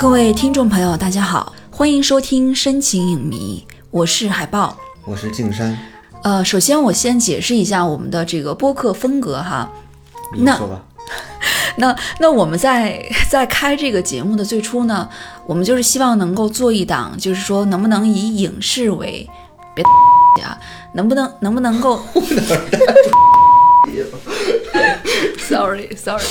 各位听众朋友，大家好，欢迎收听深情影迷，我是海豹。我是静山，呃，首先我先解释一下我们的这个播客风格哈。那你说吧。那那我们在在开这个节目的最初呢，我们就是希望能够做一档，就是说能不能以影视为，别啊，能不能能不能够？Sorry Sorry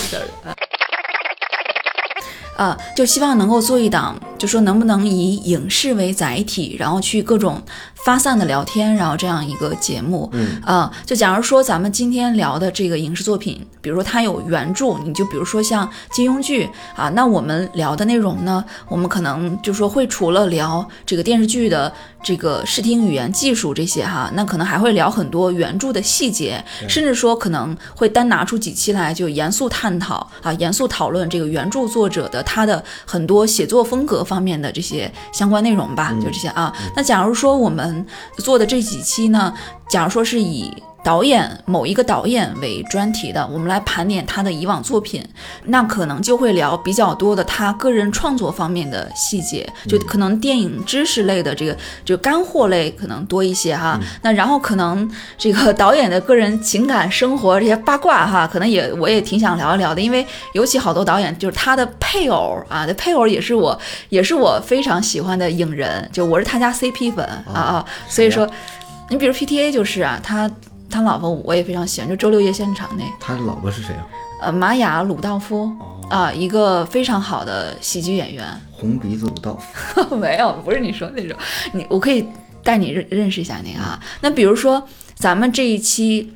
啊，就希望能够做一档，就说能不能以影视为载体，然后去各种发散的聊天，然后这样一个节目。嗯啊，就假如说咱们今天聊的这个影视作品，比如说它有原著，你就比如说像金庸剧啊，那我们聊的内容呢，我们可能就说会除了聊这个电视剧的这个视听语言技术这些哈，那可能还会聊很多原著的细节，甚至说可能会单拿出几期来就严肃探讨啊，严肃讨论这个原著作者的他的很多写作风格方面的这些相关内容吧，就这些啊。那假如说我们做的这几期呢，假如说是以导演某一个导演为专题的，我们来盘点他的以往作品，那可能就会聊比较多的他个人创作方面的细节，就可能电影知识类的这个就干货类可能多一些哈。那然后可能这个导演的个人情感生活这些八卦哈，可能也我也挺想聊一聊的，因为尤其好多导演就是他的配偶啊，的配偶也是我也是我非常喜欢的影人，就我是他家 CP 粉啊啊，所以说你比如 PTA 就是啊，他。他老婆我也非常喜欢，就周六夜现场那他老婆是谁啊？呃玛雅鲁道夫啊、一个非常好的喜剧演员。红鼻子鲁道夫。没有，不是你说那种，你我可以带你认认识一下那个啊。那比如说咱们这一期，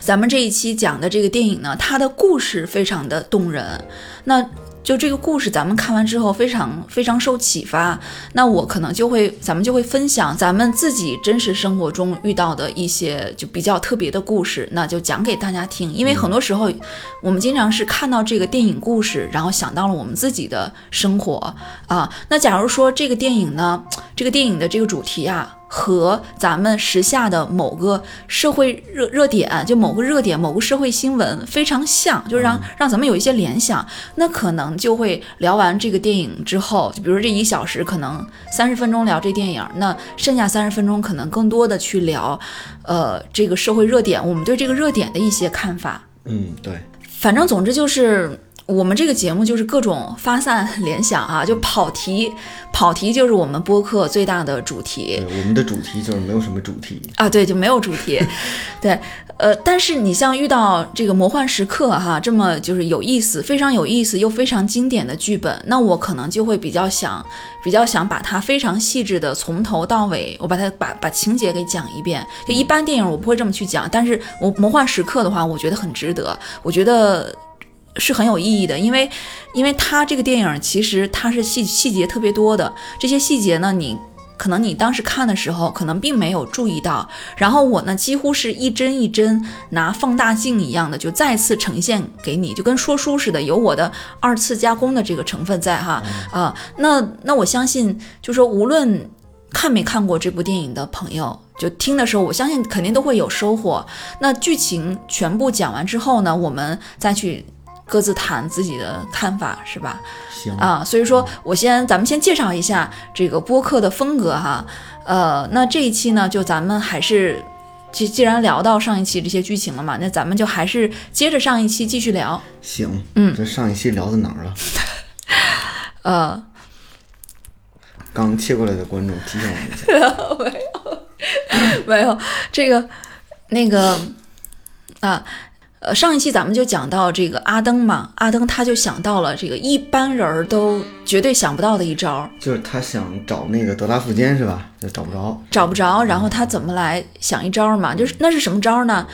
咱们这一期讲的这个电影呢，它的故事非常的动人。那就这个故事，咱们看完之后非常非常受启发。那我可能就会，咱们就会分享咱们自己真实生活中遇到的一些就比较特别的故事，那就讲给大家听。因为很多时候，我们经常是看到这个电影故事，然后想到了我们自己的生活啊。那假如说这个电影呢，这个电影的这个主题啊。和咱们时下的某个社会热热点，就某个热点、某个社会新闻非常像，就让让咱们有一些联想。那可能就会聊完这个电影之后，就比如说这一小时，可能三十分钟聊这电影，那剩下三十分钟可能更多的去聊，呃，这个社会热点，我们对这个热点的一些看法。嗯，对。反正总之就是。我们这个节目就是各种发散联想啊，就跑题，跑题就是我们播客最大的主题对，我们的主题就是没有什么主题。啊，对，就没有主题，对，呃，但是你像遇到这个魔幻时刻哈，这么就是有意思，非常有意思又非常经典的剧本，那我可能就会比较想，比较想把它非常细致的从头到尾，我把它把把情节给讲一遍。就一般电影我不会这么去讲，但是我魔幻时刻的话，我觉得很值得，我觉得。是很有意义的，因为，因为它这个电影其实它是细细节特别多的，这些细节呢，你可能你当时看的时候可能并没有注意到，然后我呢几乎是一帧一帧拿放大镜一样的就再次呈现给你，就跟说书似的，有我的二次加工的这个成分在哈啊，那那我相信，就说无论看没看过这部电影的朋友。就听的时候，我相信肯定都会有收获。那剧情全部讲完之后呢，我们再去。各自谈自己的看法，是吧？行啊，所以说我先，咱们先介绍一下这个播客的风格哈。呃，那这一期呢，就咱们还是，既既然聊到上一期这些剧情了嘛，那咱们就还是接着上一期继续聊。行，嗯这上一期聊到哪儿了？呃，刚切过来的观众提醒我们一下。没有，没有这个那个啊。呃，上一期咱们就讲到这个阿登嘛，阿登他就想到了这个一般人儿都绝对想不到的一招，就是他想找那个德拉富坚是吧？就找不着。找不着，然后他怎么来想一招嘛？就是那是什么招呢？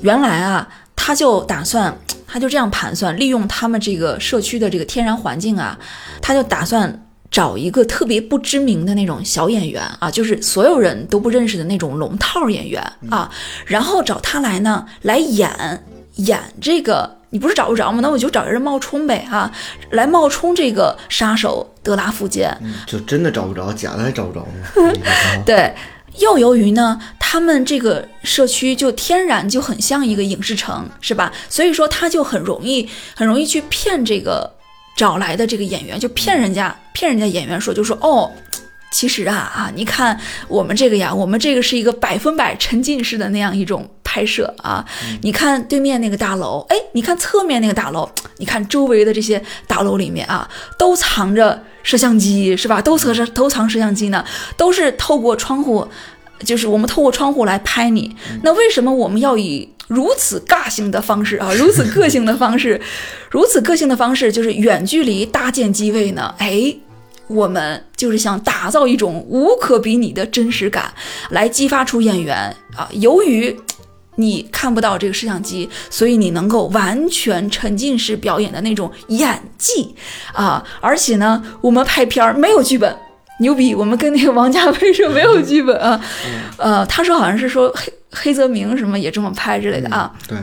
原来啊，他就打算，他就这样盘算，利用他们这个社区的这个天然环境啊，他就打算找一个特别不知名的那种小演员啊，就是所有人都不认识的那种龙套演员啊，然后找他来呢，来演。演这个你不是找不着吗？那我就找人冒充呗啊，来冒充这个杀手德拉福坚。嗯就真的找不着，假的还找不着吗？对，又由于呢，他们这个社区就天然就很像一个影视城，是吧？所以说他就很容易很容易去骗这个找来的这个演员，就骗人家骗人家演员说，就说哦。其实啊啊，你看我们这个呀，我们这个是一个百分百沉浸式的那样一种拍摄啊。你看对面那个大楼，哎，你看侧面那个大楼，你看周围的这些大楼里面啊，都藏着摄像机，是吧？都藏着都藏摄像机呢，都是透过窗户，就是我们透过窗户来拍你。那为什么我们要以如此尬性的方式啊，如此个性的方式，如此个性的方式，就是远距离搭建机位呢？哎。我们就是想打造一种无可比拟的真实感，来激发出演员啊。由于你看不到这个摄像机，所以你能够完全沉浸式表演的那种演技啊。而且呢，我们拍片儿没有剧本，牛逼！我们跟那个王家卫说没有剧本啊。呃，他说好像是说黑黑泽明什么也这么拍之类的啊。对，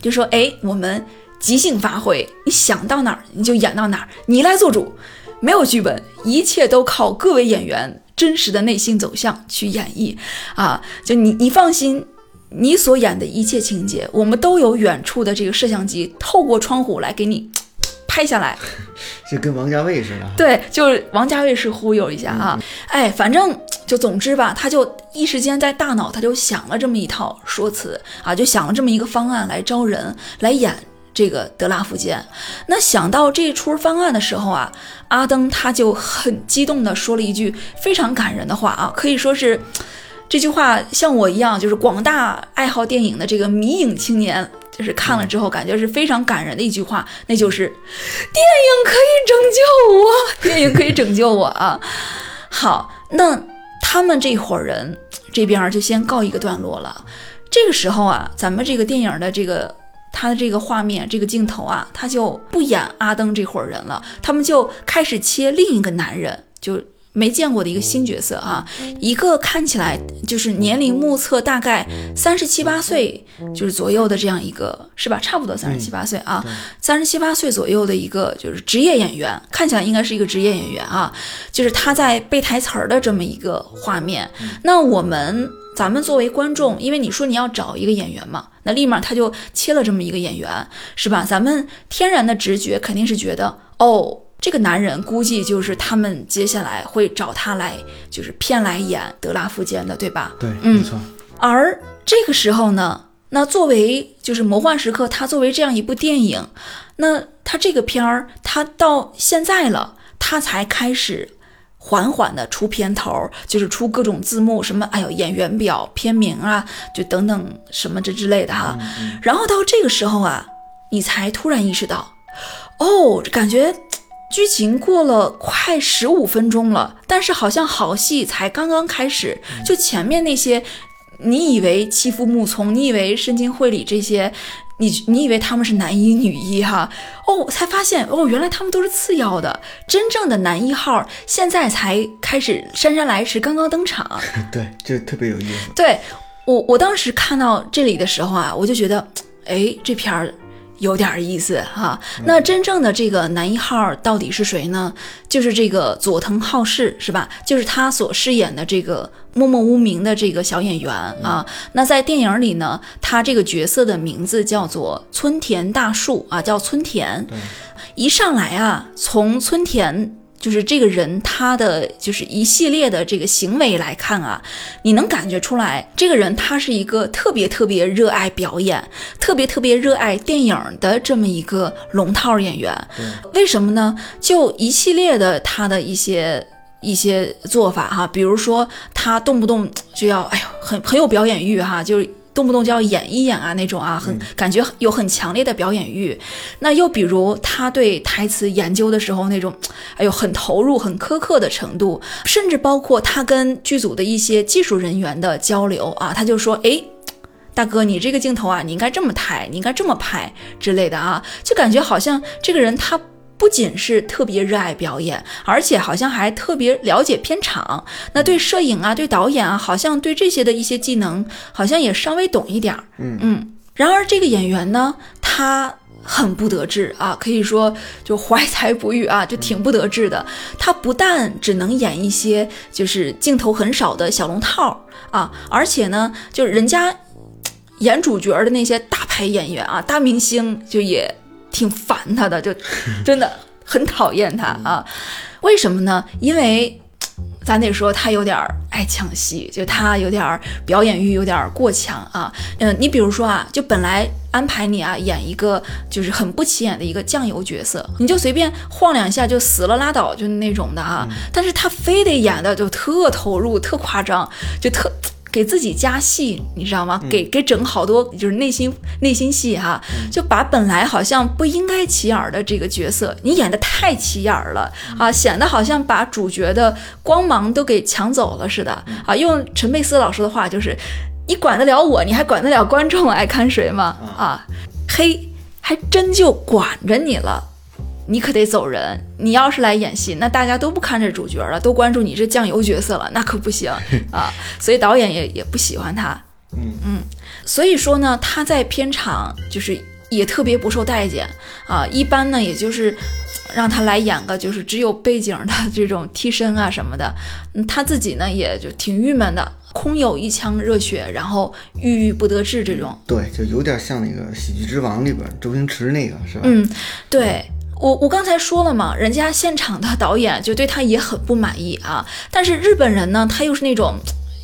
就说哎，我们即兴发挥，你想到哪儿你就演到哪儿，你来做主。没有剧本，一切都靠各位演员真实的内心走向去演绎啊！就你，你放心，你所演的一切情节，我们都有远处的这个摄像机透过窗户来给你 拍下来，就跟王家卫似的。对，就是王家卫是忽悠一下啊！哎，反正就总之吧，他就一时间在大脑他就想了这么一套说辞啊，就想了这么一个方案来招人来演。这个德拉福间，那想到这出方案的时候啊，阿登他就很激动地说了一句非常感人的话啊，可以说是这句话像我一样，就是广大爱好电影的这个迷影青年，就是看了之后感觉是非常感人的一句话，那就是电影可以拯救我，电影可以拯救我啊！好，那他们这伙人这边就先告一个段落了。这个时候啊，咱们这个电影的这个。他的这个画面，这个镜头啊，他就不演阿登这伙人了，他们就开始切另一个男人，就没见过的一个新角色啊，一个看起来就是年龄目测大概三十七八岁，就是左右的这样一个，是吧？差不多三十七八岁啊，三十七八岁左右的一个就是职业演员，看起来应该是一个职业演员啊，就是他在背台词儿的这么一个画面。那我们。咱们作为观众，因为你说你要找一个演员嘛，那立马他就切了这么一个演员，是吧？咱们天然的直觉肯定是觉得，哦，这个男人估计就是他们接下来会找他来，就是骗来演德拉夫间的，对吧？对，没错。而这个时候呢，那作为就是魔幻时刻，它作为这样一部电影，那它这个片儿，它到现在了，它才开始。缓缓的出片头，就是出各种字幕，什么哎呦演员表、片名啊，就等等什么这之类的哈。然后到这个时候啊，你才突然意识到，哦，感觉剧情过了快十五分钟了，但是好像好戏才刚刚开始。就前面那些，你以为欺负木从，你以为深津绘里这些。你你以为他们是男一女一哈？哦，才发现哦，原来他们都是次要的，真正的男一号现在才开始姗姗来迟，刚刚登场。对，就特别有意思。对我，我当时看到这里的时候啊，我就觉得，哎，这片儿。有点意思哈，那真正的这个男一号到底是谁呢？就是这个佐藤浩市是吧？就是他所饰演的这个默默无名的这个小演员啊。那在电影里呢，他这个角色的名字叫做村田大树啊，叫村田。一上来啊，从村田。就是这个人，他的就是一系列的这个行为来看啊，你能感觉出来，这个人他是一个特别特别热爱表演、特别特别热爱电影的这么一个龙套演员。为什么呢？就一系列的他的一些一些做法哈，比如说他动不动就要，哎呦，很很有表演欲哈，就是。动不动就要演一演啊，那种啊，很感觉有很强烈的表演欲。那又比如他对台词研究的时候那种，哎呦，很投入、很苛刻的程度，甚至包括他跟剧组的一些技术人员的交流啊，他就说，哎，大哥，你这个镜头啊，你应该这么抬，你应该这么拍之类的啊，就感觉好像这个人他。不仅是特别热爱表演，而且好像还特别了解片场。那对摄影啊，对导演啊，好像对这些的一些技能，好像也稍微懂一点儿。嗯嗯。然而这个演员呢，他很不得志啊，可以说就怀才不遇啊，就挺不得志的。他不但只能演一些就是镜头很少的小龙套啊，而且呢，就是人家演主角的那些大牌演员啊，大明星就也。挺烦他的，就 真的很讨厌他啊。为什么呢？因为 咱得说他有点爱抢戏，就他有点表演欲有点过强啊。嗯，你比如说啊，就本来安排你啊演一个就是很不起眼的一个酱油角色，你就随便晃两下就死了拉倒，就那种的啊。但是他非得演的就特投入、特夸张，就特。给自己加戏，你知道吗？给给整好多就是内心内心戏哈，就把本来好像不应该起眼的这个角色，你演的太起眼了啊，显得好像把主角的光芒都给抢走了似的啊。用陈佩斯老师的话就是，你管得了我，你还管得了观众爱看谁吗？啊，嘿，还真就管着你了。你可得走人！你要是来演戏，那大家都不看这主角了，都关注你这酱油角色了，那可不行 啊！所以导演也也不喜欢他。嗯嗯，所以说呢，他在片场就是也特别不受待见啊。一般呢，也就是让他来演个就是只有背景的这种替身啊什么的。嗯，他自己呢也就挺郁闷的，空有一腔热血，然后郁郁不得志这种。对，就有点像那个《喜剧之王》里边周星驰那个，是吧？嗯，对。我我刚才说了嘛，人家现场的导演就对他也很不满意啊。但是日本人呢，他又是那种，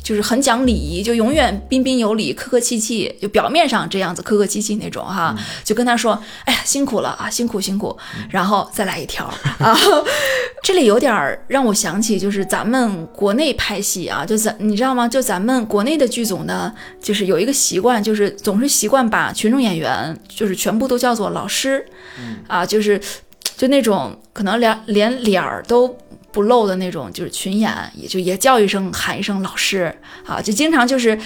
就是很讲礼仪，就永远彬彬有礼、客客气气，就表面上这样子客客气气那种哈。就跟他说：“哎呀，辛苦了啊，辛苦辛苦。”然后再来一条啊。这里有点让我想起，就是咱们国内拍戏啊，就咱你知道吗？就咱们国内的剧组呢，就是有一个习惯，就是总是习惯把群众演员就是全部都叫做老师，啊，就是。就那种可能连连脸儿都不露的那种，就是群演，也就也叫一声喊一声老师啊，就经常就是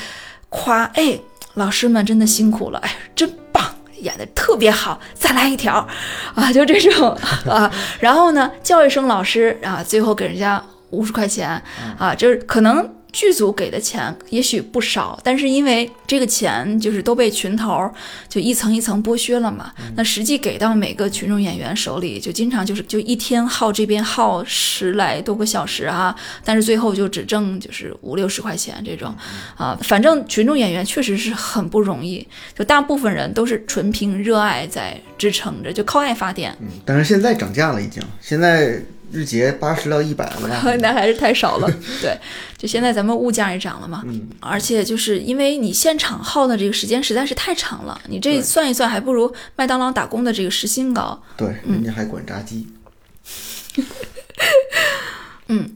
夸哎，老师们真的辛苦了，哎，真棒，演的特别好，再来一条啊，就这种啊，然后呢叫一声老师啊，最后给人家五十块钱啊，就是可能。剧组给的钱也许不少，但是因为这个钱就是都被群头就一层一层剥削了嘛，那实际给到每个群众演员手里，就经常就是就一天耗这边耗十来多个小时啊，但是最后就只挣就是五六十块钱这种，啊，反正群众演员确实是很不容易，就大部分人都是纯凭热爱在支撑着，就靠爱发电。嗯，但是现在涨价了，已经现在。日结八十到一百了吧？那还是太少了。对，就现在咱们物价也涨了嘛。嗯。而且就是因为你现场耗的这个时间实在是太长了，你这算一算，还不如麦当劳打工的这个时薪高。对，人家还管炸鸡。嗯，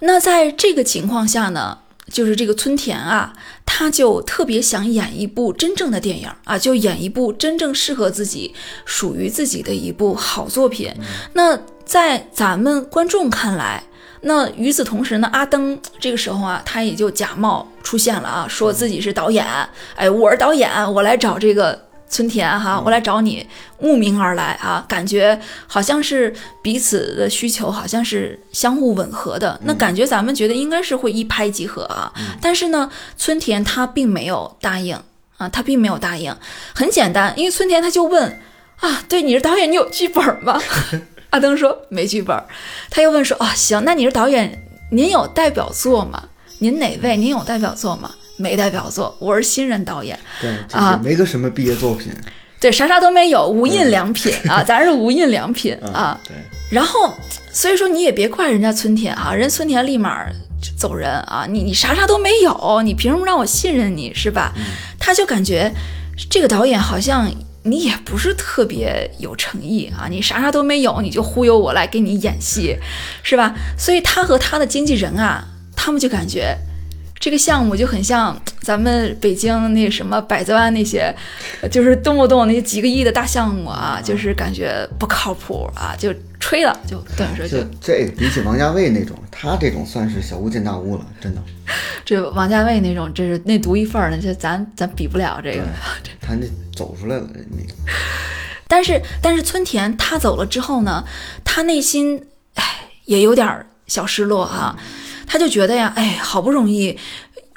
那在这个情况下呢，就是这个村田啊，他就特别想演一部真正的电影啊，就演一部真正适合自己、属于自己的一部好作品。那。在咱们观众看来，那与此同时呢，阿登这个时候啊，他也就假冒出现了啊，说自己是导演，哎，我是导演，我来找这个村田哈，我来找你，慕名而来啊，感觉好像是彼此的需求好像是相互吻合的，那感觉咱们觉得应该是会一拍即合啊，但是呢，村田他并没有答应啊，他并没有答应，很简单，因为村田他就问啊，对，你是导演，你有剧本吗？阿登说没剧本，他又问说：“哦，行，那你是导演，您有代表作吗？您哪位？您有代表作吗？没代表作，我是新人导演，对啊，没个什么毕业作品，对，啥啥都没有，无印良品啊，咱是无印良品啊。对，然后所以说你也别怪人家村田啊，人村田立马走人啊，你你啥啥都没有，你凭什么让我信任你是吧？他就感觉这个导演好像。你也不是特别有诚意啊，你啥啥都没有，你就忽悠我来给你演戏，是吧？所以他和他的经纪人啊，他们就感觉这个项目就很像咱们北京那什么百子湾那些，就是动不动那几个亿的大项目啊，就是感觉不靠谱啊，就吹了，就等于说就这比起王家卫那种，他这种算是小巫见大巫了，真的。这王家卫那种，这是那独一份儿的，这咱咱比不了这个。他那走出来了，那个。但是但是村田他走了之后呢，他内心哎也有点小失落哈，他就觉得呀，哎，好不容易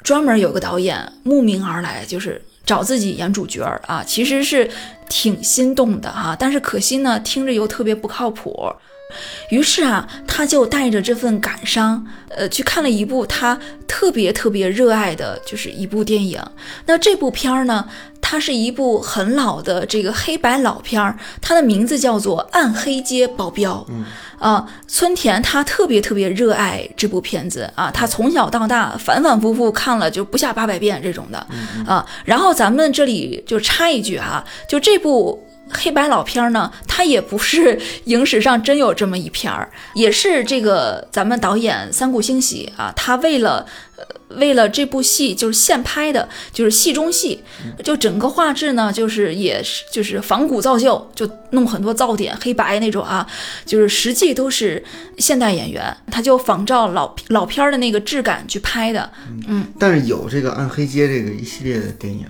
专门有个导演慕名而来，就是找自己演主角啊，其实是挺心动的哈，但是可惜呢，听着又特别不靠谱。于是啊，他就带着这份感伤，呃，去看了一部他特别特别热爱的，就是一部电影。那这部片儿呢，它它是一部很老的这个黑白老片儿，它的名字叫做《暗黑街保镖》。嗯，啊，村田他特别特别热爱这部片子啊，他从小到大反反复复看了就不下八百遍这种的啊。然后咱们这里就插一句啊，就这部。黑白老片儿呢，它也不是影史上真有这么一片儿，也是这个咱们导演三谷幸喜啊，他为了呃为了这部戏就是现拍的，就是戏中戏，就整个画质呢，就是也是就是仿古造旧，就弄很多噪点黑白那种啊，就是实际都是现代演员，他就仿照老老片儿的那个质感去拍的。嗯，但是有这个暗黑街这个一系列的电影，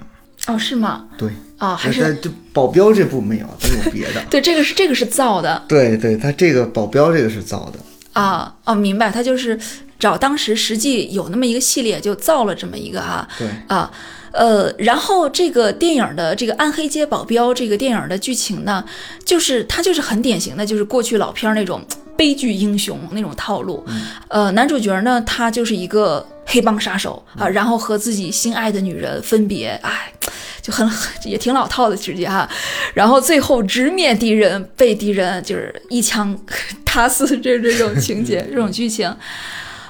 哦，是吗？对，啊，还是但这保镖这部没有，都有别的。对，这个是这个是造的。对对，他这个保镖这个是造的。啊哦，明白，他就是找当时实际有那么一个系列，就造了这么一个哈对，啊，呃，然后这个电影的这个《暗黑街保镖》这个电影的剧情呢，就是它就是很典型的，就是过去老片儿那种悲剧英雄那种套路。呃，男主角呢，他就是一个黑帮杀手啊，然后和自己心爱的女人分别，哎。就很 也挺老套的直接哈，然后最后直面敌人，被敌人就是一枪 打死，这这种情节，这种剧情，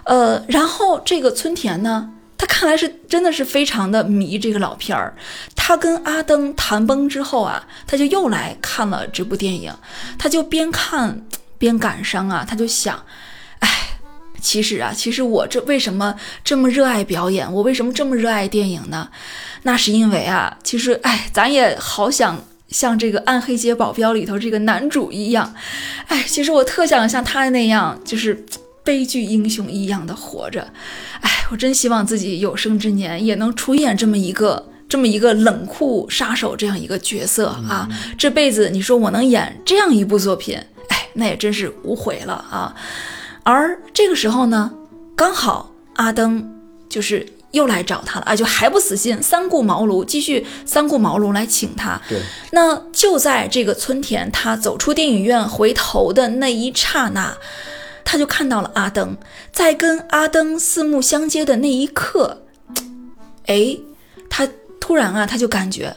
呃，然后这个村田呢，他看来是真的是非常的迷这个老片儿，他跟阿登谈崩之后啊，他就又来看了这部电影，他就边看边感伤啊，他就想，哎。其实啊，其实我这为什么这么热爱表演？我为什么这么热爱电影呢？那是因为啊，其实哎，咱也好想像这个《暗黑街保镖》里头这个男主一样，哎，其实我特想像他那样，就是悲剧英雄一样的活着。哎，我真希望自己有生之年也能出演这么一个这么一个冷酷杀手这样一个角色啊！这辈子你说我能演这样一部作品，哎，那也真是无悔了啊！而这个时候呢，刚好阿登就是又来找他了啊，就还不死心，三顾茅庐，继续三顾茅庐来请他。对，那就在这个村田他走出电影院回头的那一刹那，他就看到了阿登，在跟阿登四目相接的那一刻，哎，他突然啊，他就感觉，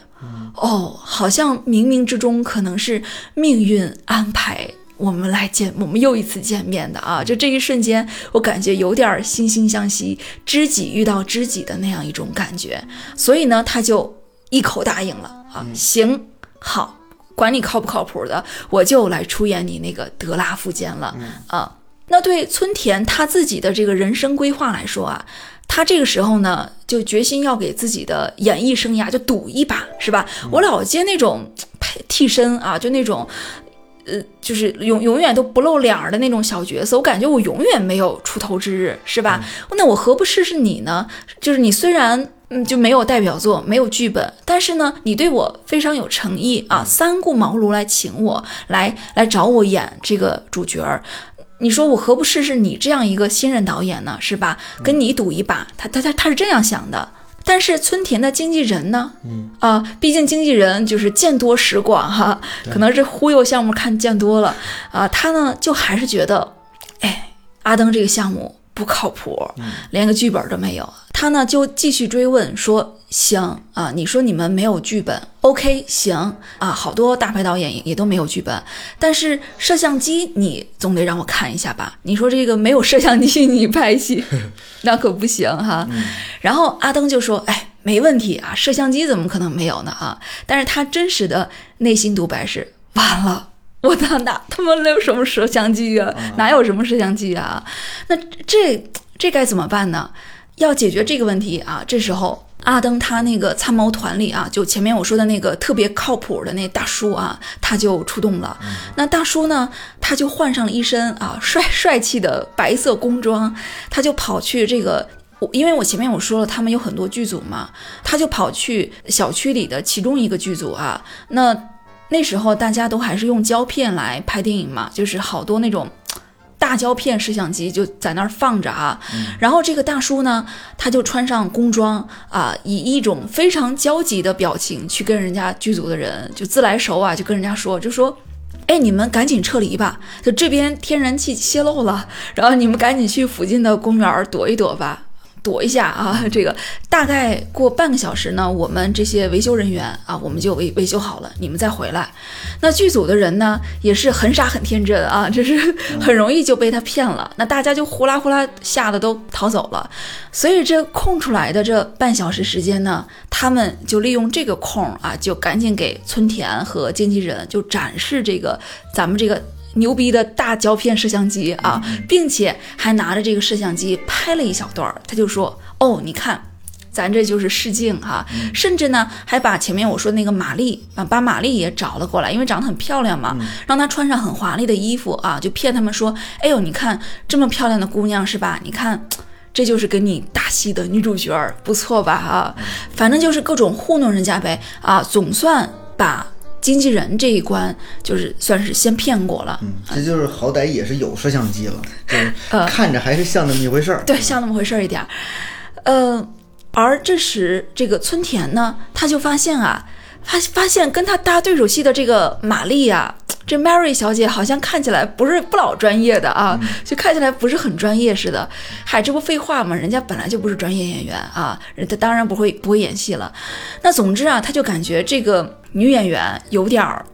哦，好像冥冥之中可能是命运安排。我们来见，我们又一次见面的啊！就这一瞬间，我感觉有点惺惺相惜，知己遇到知己的那样一种感觉。所以呢，他就一口答应了啊！行，好，管你靠不靠谱的，我就来出演你那个德拉夫间了啊！那对村田他自己的这个人生规划来说啊，他这个时候呢，就决心要给自己的演艺生涯就赌一把，是吧？我老接那种配替身啊，就那种。呃，就是永永远都不露脸儿的那种小角色，我感觉我永远没有出头之日，是吧？那我何不试试你呢？就是你虽然嗯就没有代表作，没有剧本，但是呢，你对我非常有诚意啊，三顾茅庐来请我来来找我演这个主角儿，你说我何不试试你这样一个新人导演呢？是吧？跟你赌一把，他他他他是这样想的。但是村田的经纪人呢？嗯啊，毕竟经纪人就是见多识广哈，可能是忽悠项目看见多了啊，他呢就还是觉得，哎，阿登这个项目不靠谱，连个剧本都没有。他呢就继续追问说：“行啊，你说你们没有剧本，OK，行啊，好多大牌导演也都没有剧本，但是摄像机你总得让我看一下吧？你说这个没有摄像机你拍戏，那可不行哈。”然后阿登就说：“哎，没问题啊，摄像机怎么可能没有呢啊？”但是他真实的内心独白是：“完了。” 我操哪他妈有什么摄像机啊？哪有什么摄像机啊？那这这该怎么办呢？要解决这个问题啊，这时候阿登他那个参谋团里啊，就前面我说的那个特别靠谱的那大叔啊，他就出动了。那大叔呢，他就换上了一身啊帅帅气的白色工装，他就跑去这个，因为我前面我说了，他们有很多剧组嘛，他就跑去小区里的其中一个剧组啊。那那时候大家都还是用胶片来拍电影嘛，就是好多那种。大胶片摄像机就在那儿放着啊，然后这个大叔呢，他就穿上工装啊，以一种非常焦急的表情去跟人家剧组的人就自来熟啊，就跟人家说，就说，哎，你们赶紧撤离吧，就这边天然气泄漏了，然后你们赶紧去附近的公园躲一躲吧。躲一下啊。这个大概过半个小时呢，我们这些维修人员啊，我们就维维修好了，你们再回来。那剧组的人呢，也是很傻很天真啊，这是很容易就被他骗了。那大家就呼啦呼啦吓得都逃走了。所以这空出来的这半小时时间呢，他们就利用这个空啊，就赶紧给村田和经纪人就展示这个咱们这个。牛逼的大胶片摄像机啊，并且还拿着这个摄像机拍了一小段儿。他就说：“哦，你看，咱这就是试镜啊。”甚至呢，还把前面我说那个玛丽啊，把玛丽也找了过来，因为长得很漂亮嘛，让她穿上很华丽的衣服啊，就骗他们说：“哎呦，你看这么漂亮的姑娘是吧？你看，这就是跟你搭戏的女主角，不错吧？啊，反正就是各种糊弄人家呗啊，总算把。”经纪人这一关就是算是先骗过了，嗯，这就是好歹也是有摄像机了，就是看着还是像那么一回事儿，对，像那么回事儿一点儿。呃，而这时这个村田呢，他就发现啊，发发现跟他搭对手戏的这个玛丽啊，这 Mary 小姐好像看起来不是不老专业的啊，就看起来不是很专业似的。嗨，这不废话吗？人家本来就不是专业演员啊，人家当然不会不会演戏了。那总之啊，他就感觉这个。女演员有点儿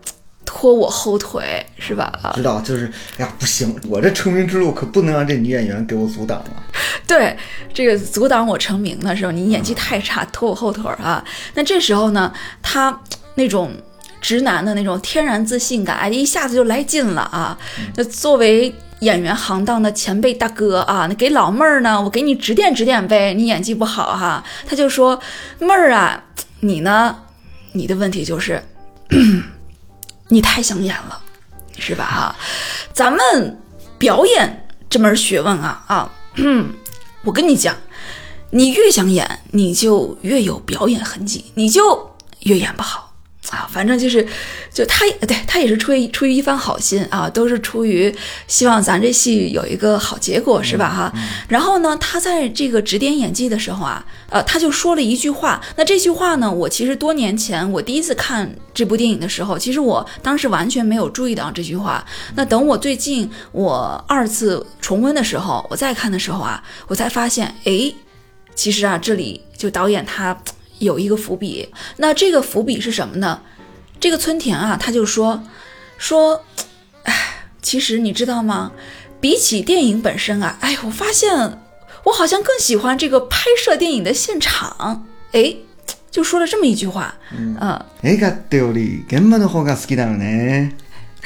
拖我后腿，是吧？知道，就是哎呀，不行，我这成名之路可不能让这女演员给我阻挡了。对，这个阻挡我成名的时候，你演技太差，拖我后腿啊。那这时候呢，他那种直男的那种天然自信感，哎，一下子就来劲了啊。那作为演员行当的前辈大哥啊，那给老妹儿呢，我给你指点指点呗。你演技不好哈，他就说妹儿啊，你呢？你的问题就是，你太想演了，是吧？哈，咱们表演这门学问啊啊，我跟你讲，你越想演，你就越有表演痕迹，你就越演不好。啊，反正就是，就他，对他也是出于出于一番好心啊，都是出于希望咱这戏有一个好结果，是吧？哈。然后呢，他在这个指点演技的时候啊，呃，他就说了一句话。那这句话呢，我其实多年前我第一次看这部电影的时候，其实我当时完全没有注意到这句话。那等我最近我二次重温的时候，我再看的时候啊，我才发现，哎，其实啊，这里就导演他。有一个伏笔，那这个伏笔是什么呢？这个村田啊，他就说说，哎，其实你知道吗？比起电影本身啊，哎，我发现我好像更喜欢这个拍摄电影的现场。哎，就说了这么一句话。嗯，哎，がより現場の方が好きだよね。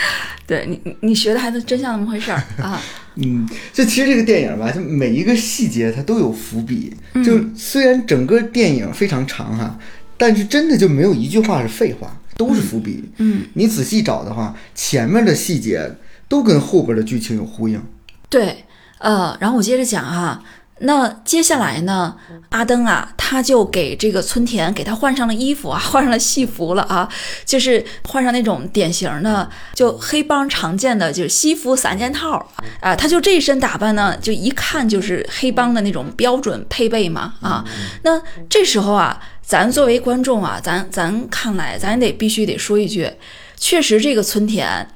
对你，你学的还是真像那么回事儿 啊。嗯，就其实这个电影吧，就每一个细节它都有伏笔。就虽然整个电影非常长哈，但是真的就没有一句话是废话，都是伏笔。嗯，你仔细找的话，前面的细节都跟后边的剧情有呼应。对，呃，然后我接着讲哈。那接下来呢？阿登啊，他就给这个村田给他换上了衣服啊，换上了戏服了啊，就是换上那种典型的就黑帮常见的就是西服三件套啊，他就这一身打扮呢，就一看就是黑帮的那种标准配备嘛啊。那这时候啊，咱作为观众啊，咱咱看来，咱得必须得说一句，确实这个村田。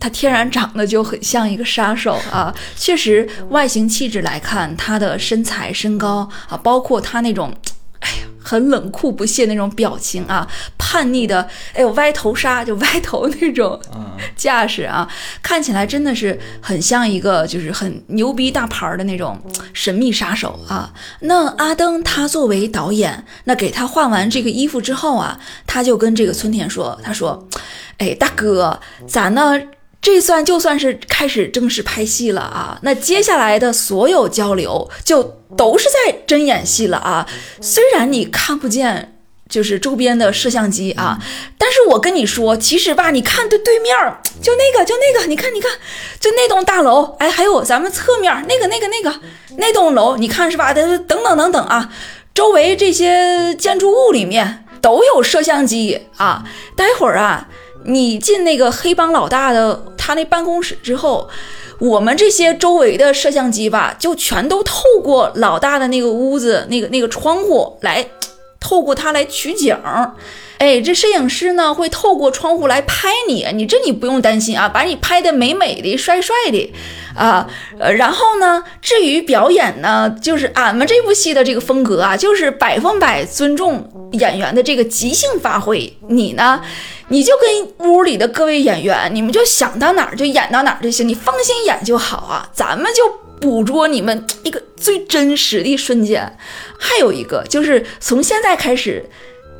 他天然长得就很像一个杀手啊！确实，外形气质来看，他的身材、身高啊，包括他那种，哎呀，很冷酷不屑那种表情啊，叛逆的，哎呦，歪头杀就 歪头那种架势啊，看起来真的是很像一个就是很牛逼大牌的那种神秘杀手啊。那阿登他作为导演，那给他换完这个衣服之后啊，他就跟这个村田说：“他说。”哎，大哥，咱呢这算就算是开始正式拍戏了啊！那接下来的所有交流就都是在真演戏了啊！虽然你看不见就是周边的摄像机啊，但是我跟你说，其实吧，你看对对面就那个就那个，你看你看，就那栋大楼，哎，还有咱们侧面那个那个那个那栋楼，你看是吧？等等等等啊，周围这些建筑物里面都有摄像机啊！待会儿啊。你进那个黑帮老大的他那办公室之后，我们这些周围的摄像机吧，就全都透过老大的那个屋子那个那个窗户来透过它来取景。哎，这摄影师呢会透过窗户来拍你，你这你不用担心啊，把你拍的美美的、帅帅的，啊，呃，然后呢，至于表演呢，就是俺们这部戏的这个风格啊，就是百分百尊重演员的这个即兴发挥。你呢，你就跟屋里的各位演员，你们就想到哪儿就演到哪儿就行，你放心演就好啊，咱们就捕捉你们一个最真实的瞬间。还有一个就是从现在开始。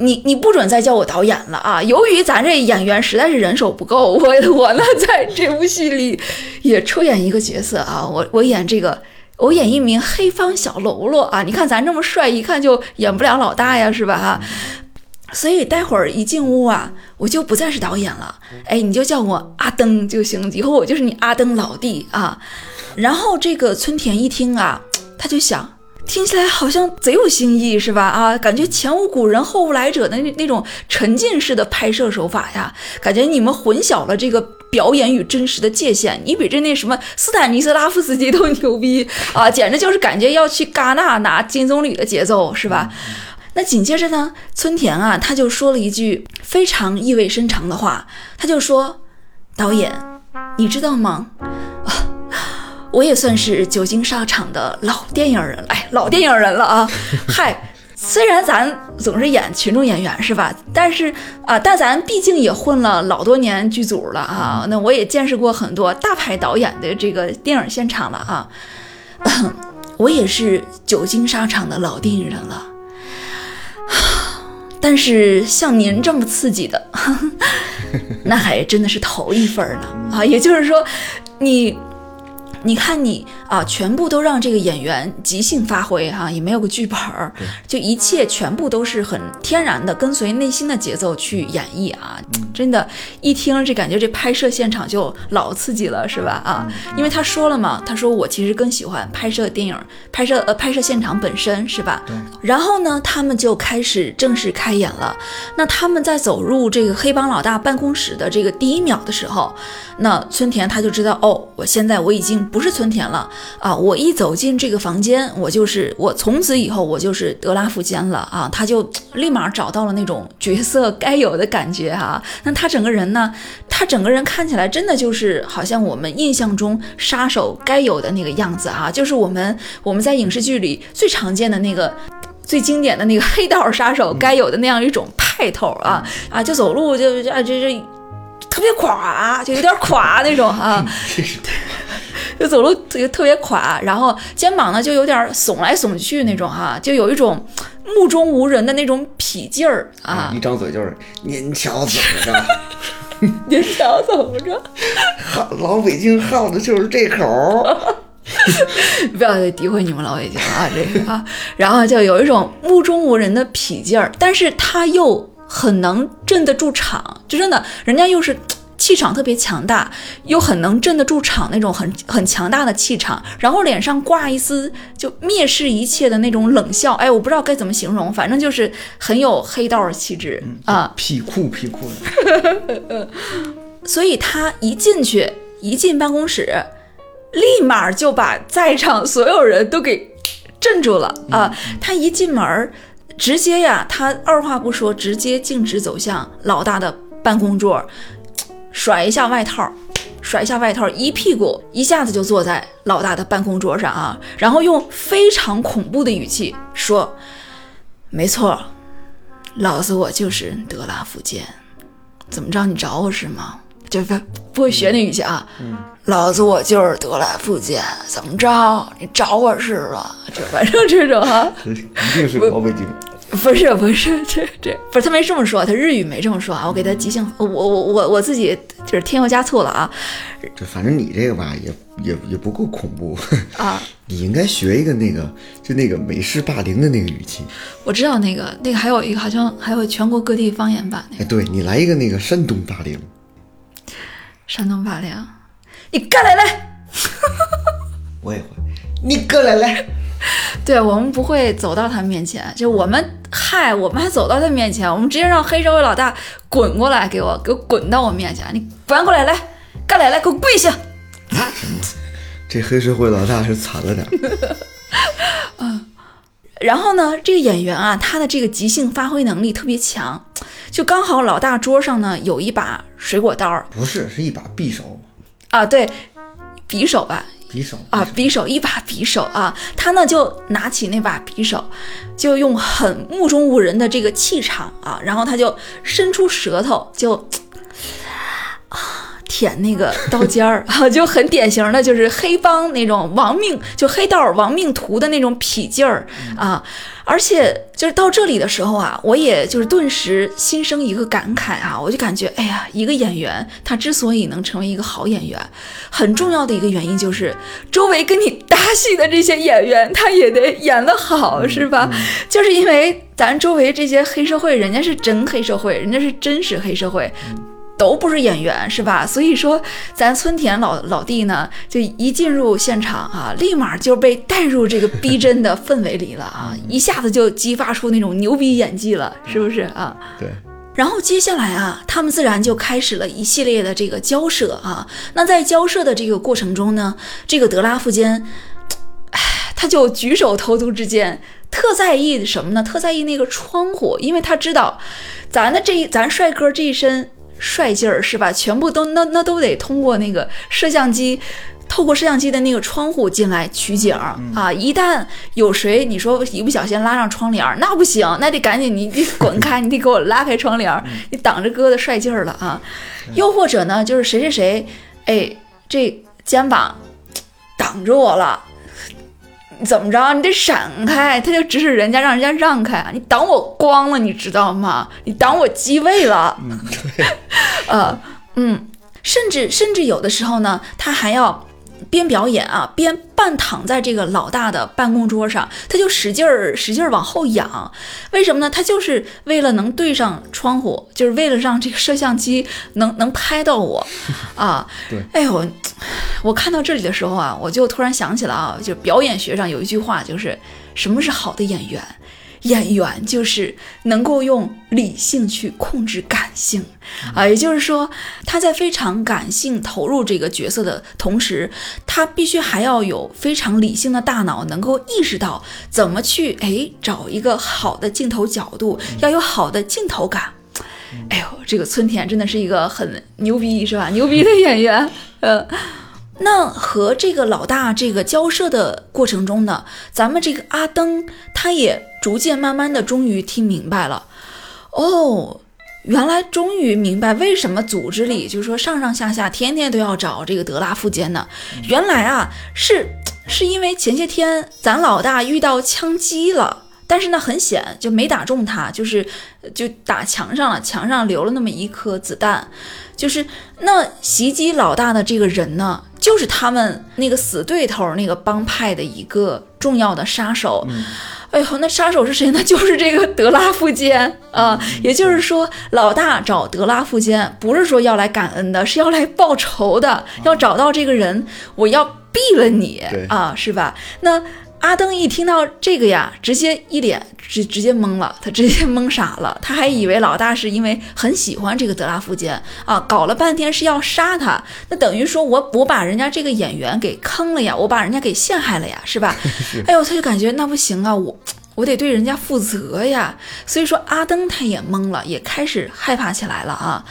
你你不准再叫我导演了啊！由于咱这演员实在是人手不够，我我呢在这部戏里也出演一个角色啊，我我演这个，我演一名黑帮小喽啰啊！你看咱这么帅，一看就演不了老大呀，是吧哈？所以待会儿一进屋啊，我就不再是导演了，哎，你就叫我阿登就行，以后我就是你阿登老弟啊。然后这个村田一听啊，他就想。听起来好像贼有新意，是吧？啊，感觉前无古人后无来者的那那种沉浸式的拍摄手法呀，感觉你们混淆了这个表演与真实的界限。你比这那什么斯坦尼斯拉夫斯基都牛逼啊，简直就是感觉要去戛纳拿金棕榈的节奏，是吧？那紧接着呢，村田啊，他就说了一句非常意味深长的话，他就说：“导演，你知道吗？”啊。我也算是久经沙场的老电影人，哎，老电影人了啊！嗨，虽然咱总是演群众演员是吧？但是啊，但咱毕竟也混了老多年剧组了啊。那我也见识过很多大牌导演的这个电影现场了啊。我也是久经沙场的老电影人了，但是像您这么刺激的，那还真的是头一份呢啊！也就是说，你。你看你啊，全部都让这个演员即兴发挥哈，也没有个剧本儿，就一切全部都是很天然的，跟随内心的节奏去演绎啊，真的，一听这感觉这拍摄现场就老刺激了，是吧？啊，因为他说了嘛，他说我其实更喜欢拍摄电影，拍摄呃拍摄现场本身是吧？然后呢，他们就开始正式开演了。那他们在走入这个黑帮老大办公室的这个第一秒的时候，那村田他就知道哦，我现在我已经。不是村田了啊！我一走进这个房间，我就是我，从此以后我就是德拉夫坚了啊！他就立马找到了那种角色该有的感觉哈。那他整个人呢？他整个人看起来真的就是好像我们印象中杀手该有的那个样子啊！就是我们我们在影视剧里最常见的那个最经典的那个黑道杀手该有的那样一种派头啊啊！就走路就啊这这特别垮，就有点垮那种啊。就走路特别特别垮，然后肩膀呢就有点耸来耸去那种哈，就有一种目中无人的那种痞劲儿啊！一张嘴就是您瞧怎么着？您瞧怎么着？好，老北京好的就是这口儿。不要再诋毁你们老北京啊，这个啊，然后就有一种目中无人的痞劲儿，但是他又很能镇得住场，就真的，人家又是。气场特别强大，又很能镇得住场那种很很强大的气场，然后脸上挂一丝就蔑视一切的那种冷笑，哎，我不知道该怎么形容，反正就是很有黑道气质啊，痞酷痞酷的。所以他一进去，一进办公室，立马就把在场所有人都给镇住了啊！他一进门，直接呀，他二话不说，直接径直走向老大的办公桌。甩一下外套，甩一下外套，一屁股一下子就坐在老大的办公桌上啊！然后用非常恐怖的语气说：“没错，老子我就是德拉夫坚，怎么着？你找我是吗？就不不会学那语气啊！老子我就是德拉夫坚，怎么着？你找我是吧？就反正这种啊，一定是老北京。” 不是不是这这不是他没这么说，他日语没这么说啊。我给他即兴，我我我我自己就是添油加醋了啊。这反正你这个吧，也也也不够恐怖啊。你应该学一个那个，就那个美式霸凌的那个语气。我知道那个那个还有一个好像还有全国各地方言版哎，对你来一个那个山东霸凌。山东霸凌，你过来来。我也会，你过来来。对我们不会走到他面前，就我们嗨，我们还走到他面前，我们直接让黑社会老大滚过来，给我给我滚到我面前，你滚过来，来，干来来，给我跪下。这黑社会老大是惨了点。嗯，然后呢，这个演员啊，他的这个即兴发挥能力特别强，就刚好老大桌上呢有一把水果刀不是，是一把匕首，啊，对，匕首吧，匕首啊，匕首。一把匕首啊，他呢就拿起那把匕首，就用很目中无人的这个气场啊，然后他就伸出舌头就啊舔那个刀尖儿啊，就很典型的就是黑帮那种亡命就黑道亡命徒的那种痞劲儿啊，而且就是到这里的时候啊，我也就是顿时心生一个感慨啊，我就感觉哎呀，一个演员他之所以能成为一个好演员，很重要的一个原因就是周围跟你搭戏的这些演员，他也得演得好，是吧？就是因为咱周围这些黑社会，人家是真黑社会，人家是真实黑社会。都不是演员是吧？所以说，咱村田老老弟呢，就一进入现场啊，立马就被带入这个逼真的氛围里了啊，一下子就激发出那种牛逼演技了，是不是啊？对。然后接下来啊，他们自然就开始了一系列的这个交涉啊。那在交涉的这个过程中呢，这个德拉夫坚，唉，他就举手投足之间特在意什么呢？特在意那个窗户，因为他知道，咱的这一咱帅哥这一身帅劲儿是吧？全部都那那都得通过那个摄像机。透过摄像机的那个窗户进来取景啊！一旦有谁你说一不小心拉上窗帘儿，那不行，那得赶紧你 你滚开，你得给我拉开窗帘儿，你挡着哥的帅劲儿了啊！又或者呢，就是谁谁谁，哎，这肩膀挡着我了，怎么着？你得闪开，他就指使人家让人家让开，你挡我光了，你知道吗？你挡我机位了，嗯，对，呃，嗯，甚至甚至有的时候呢，他还要。边表演啊，边半躺在这个老大的办公桌上，他就使劲儿使劲儿往后仰，为什么呢？他就是为了能对上窗户，就是为了让这个摄像机能 能拍到我啊。对，哎呦，我看到这里的时候啊，我就突然想起了啊，就表演学上有一句话，就是什么是好的演员？演员就是能够用理性去控制感性，啊，也就是说，他在非常感性投入这个角色的同时，他必须还要有非常理性的大脑，能够意识到怎么去哎找一个好的镜头角度，要有好的镜头感。哎呦，这个村田真的是一个很牛逼，是吧？牛逼的演员，嗯。那和这个老大这个交涉的过程中呢，咱们这个阿登他也逐渐慢慢的终于听明白了，哦，原来终于明白为什么组织里就是说上上下下天天都要找这个德拉夫坚呢？原来啊是是因为前些天咱老大遇到枪击了。但是呢，很险就没打中他，就是就打墙上了，墙上留了那么一颗子弹。就是那袭击老大的这个人呢，就是他们那个死对头那个帮派的一个重要的杀手。哎呦，那杀手是谁呢？就是这个德拉夫坚啊。也就是说，老大找德拉夫坚，不是说要来感恩的，是要来报仇的，要找到这个人，我要毙了你啊，是吧？那。阿登一听到这个呀，直接一脸直直接懵了，他直接懵傻了，他还以为老大是因为很喜欢这个德拉夫坚啊，搞了半天是要杀他，那等于说我我把人家这个演员给坑了呀，我把人家给陷害了呀，是吧？哎呦，他就感觉那不行啊，我我得对人家负责呀，所以说阿登他也懵了，也开始害怕起来了啊，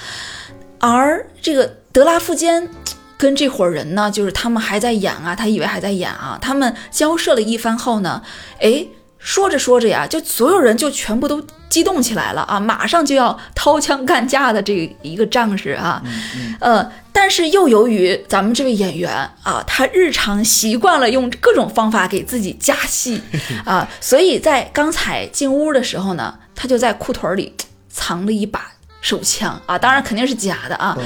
而这个德拉夫坚。跟这伙人呢，就是他们还在演啊，他以为还在演啊。他们交涉了一番后呢，哎，说着说着呀，就所有人就全部都激动起来了啊，马上就要掏枪干架的这一个仗势啊，呃，但是又由于咱们这位演员啊，他日常习惯了用各种方法给自己加戏啊，所以在刚才进屋的时候呢，他就在裤腿里藏了一把。手枪啊，当然肯定是假的啊！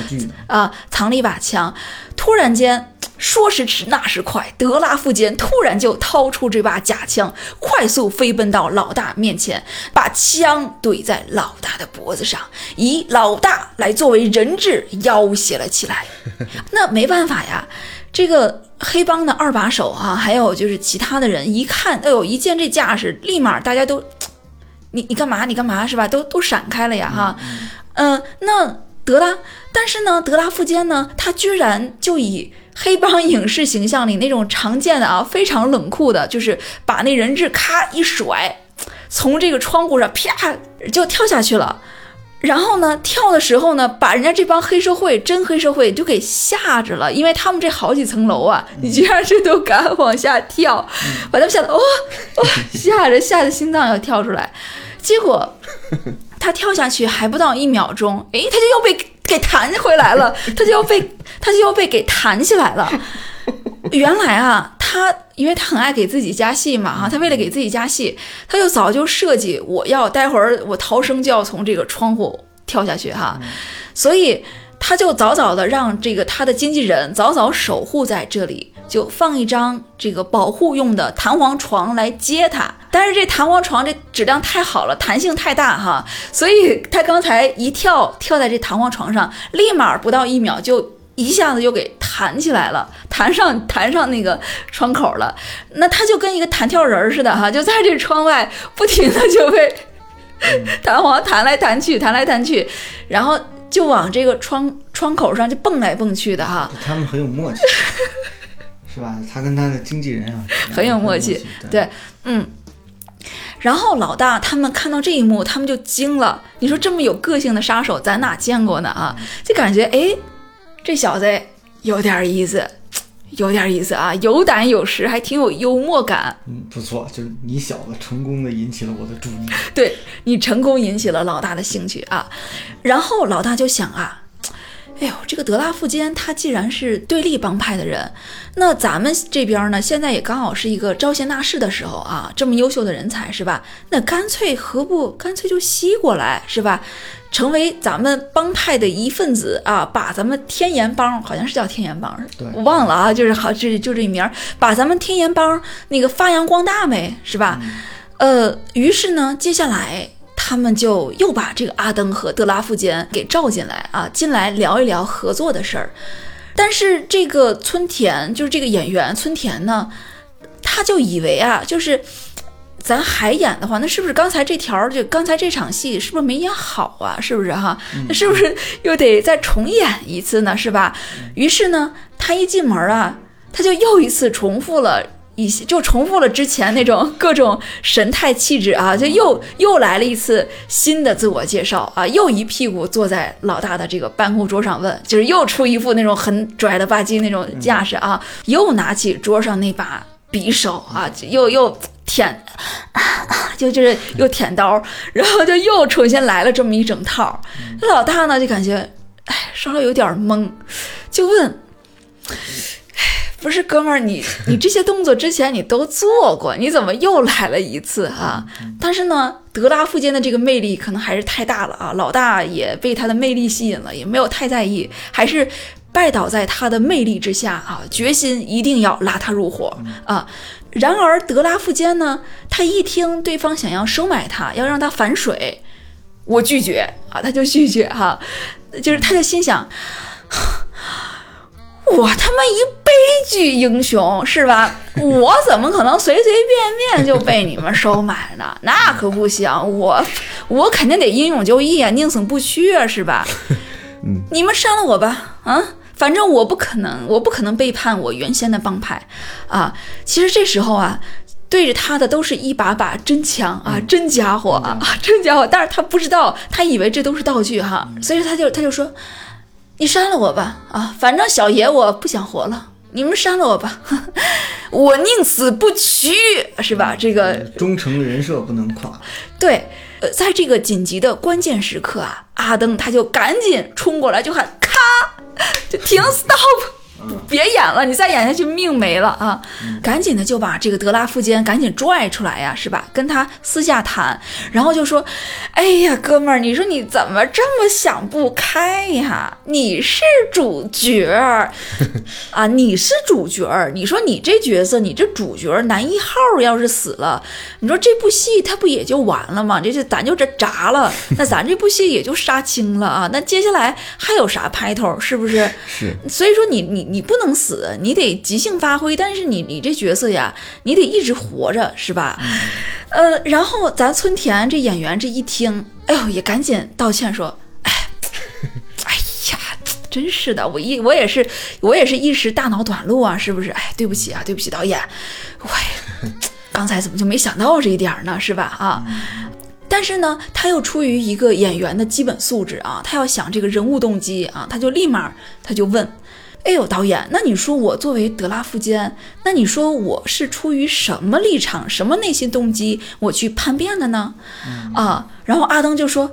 啊，藏了一把枪。突然间，说时迟，那时快，德拉夫坚突然就掏出这把假枪，快速飞奔到老大面前，把枪怼在老大的脖子上，以老大来作为人质要挟了起来。那没办法呀，这个黑帮的二把手啊，还有就是其他的人，一看，哎呦，一见这架势，立马大家都，你你干嘛？你干嘛是吧？都都闪开了呀，哈。嗯，那德拉，但是呢，德拉富坚呢，他居然就以黑帮影视形象里那种常见的啊，非常冷酷的，就是把那人质咔一甩，从这个窗户上啪就跳下去了。然后呢，跳的时候呢，把人家这帮黑社会真黑社会就给吓着了，因为他们这好几层楼啊，你居然这都敢往下跳，把他们吓得哦哦，吓着吓得心脏要跳出来。结果他跳下去还不到一秒钟，诶，他就要被给弹回来了，他就要被他就要被给弹起来了。原来啊，他因为他很爱给自己加戏嘛，哈，他为了给自己加戏，他就早就设计我要待会儿我逃生就要从这个窗户跳下去哈，所以他就早早的让这个他的经纪人早早守护在这里，就放一张这个保护用的弹簧床来接他。但是这弹簧床这质量太好了，弹性太大哈，所以他刚才一跳跳在这弹簧床上，立马不到一秒就。一下子就给弹起来了，弹上弹上那个窗口了，那他就跟一个弹跳人似的哈，就在这窗外不停的就被弹簧弹来弹去，弹来弹去，然后就往这个窗窗口上就蹦来蹦去的哈。他们很有默契，是吧？他跟他的经纪人啊，很有默契，对，嗯。然后老大他们看到这一幕，他们就惊了。你说这么有个性的杀手，咱哪见过呢啊？就感觉哎。这小子有点意思，有点意思啊，有胆有识，还挺有幽默感。嗯，不错，就是你小子成功的引起了我的注意。对你成功引起了老大的兴趣啊，然后老大就想啊，哎呦，这个德拉富坚他既然是对立帮派的人，那咱们这边呢，现在也刚好是一个招贤纳士的时候啊，这么优秀的人才是吧？那干脆何不干脆就吸过来是吧？成为咱们帮派的一份子啊，把咱们天岩帮好像是叫天岩帮，我忘了啊，就是好这就这名儿，把咱们天岩帮那个发扬光大呗，是吧？呃，于是呢，接下来他们就又把这个阿登和德拉夫坚给召进来啊，进来聊一聊合作的事儿。但是这个村田就是这个演员村田呢，他就以为啊，就是。咱还演的话，那是不是刚才这条就刚才这场戏是不是没演好啊？是不是哈？那是不是又得再重演一次呢？是吧？于是呢，他一进门啊，他就又一次重复了一些，就重复了之前那种各种神态气质啊，就又又来了一次新的自我介绍啊，又一屁股坐在老大的这个办公桌上问，就是又出一副那种很拽了吧唧那种架势啊，又拿起桌上那把匕首啊，又又。舔，就就是又舔刀，然后就又重新来了这么一整套。老大呢就感觉，哎，稍微有点懵，就问，不是哥们儿，你 你这些动作之前你都做过，你怎么又来了一次啊？但是呢，德拉夫间的这个魅力可能还是太大了啊，老大也被他的魅力吸引了，也没有太在意，还是拜倒在他的魅力之下啊，决心一定要拉他入伙啊。然而德拉夫坚呢，他一听对方想要收买他，要让他反水，我拒绝啊，他就拒绝哈，就是他就心想，我他妈一悲剧英雄是吧？我怎么可能随随便便就被你们收买呢？那可不行，我我肯定得英勇就义啊，宁死不屈啊，是吧？你们杀了我吧，啊！反正我不可能，我不可能背叛我原先的帮派，啊！其实这时候啊，对着他的都是一把把真枪啊，真家伙啊，真家伙！但是他不知道，他以为这都是道具哈，所以他就他就说：“你杀了我吧，啊！反正小爷我不想活了，你们杀了我吧，我宁死不屈，是吧？这个忠诚人设不能垮。”对，呃，在这个紧急的关键时刻啊，阿登他就赶紧冲过来就喊：“咔！”就停，stop。别演了，你再演下去命没了啊！赶紧的就把这个德拉夫坚赶紧拽出来呀，是吧？跟他私下谈，然后就说：“哎呀，哥们儿，你说你怎么这么想不开呀？你是主角 啊，你是主角。你说你这角色，你这主角男一号要是死了，你说这部戏他不也就完了吗？这就咱就这砸了，那咱这部戏也就杀青了啊！那接下来还有啥拍头？是不是？是。所以说你你。你不能死，你得即兴发挥。但是你你这角色呀，你得一直活着，是吧？呃，然后咱村田这演员这一听，哎呦，也赶紧道歉说，哎，哎呀真是的，我一我也是我也是一时大脑短路啊，是不是？哎，对不起啊，对不起导演，喂，刚才怎么就没想到这一点呢？是吧？啊，但是呢，他又出于一个演员的基本素质啊，他要想这个人物动机啊，他就立马他就问。哎呦，导演，那你说我作为德拉夫坚，那你说我是出于什么立场、什么内心动机，我去叛变的呢？啊，然后阿登就说：“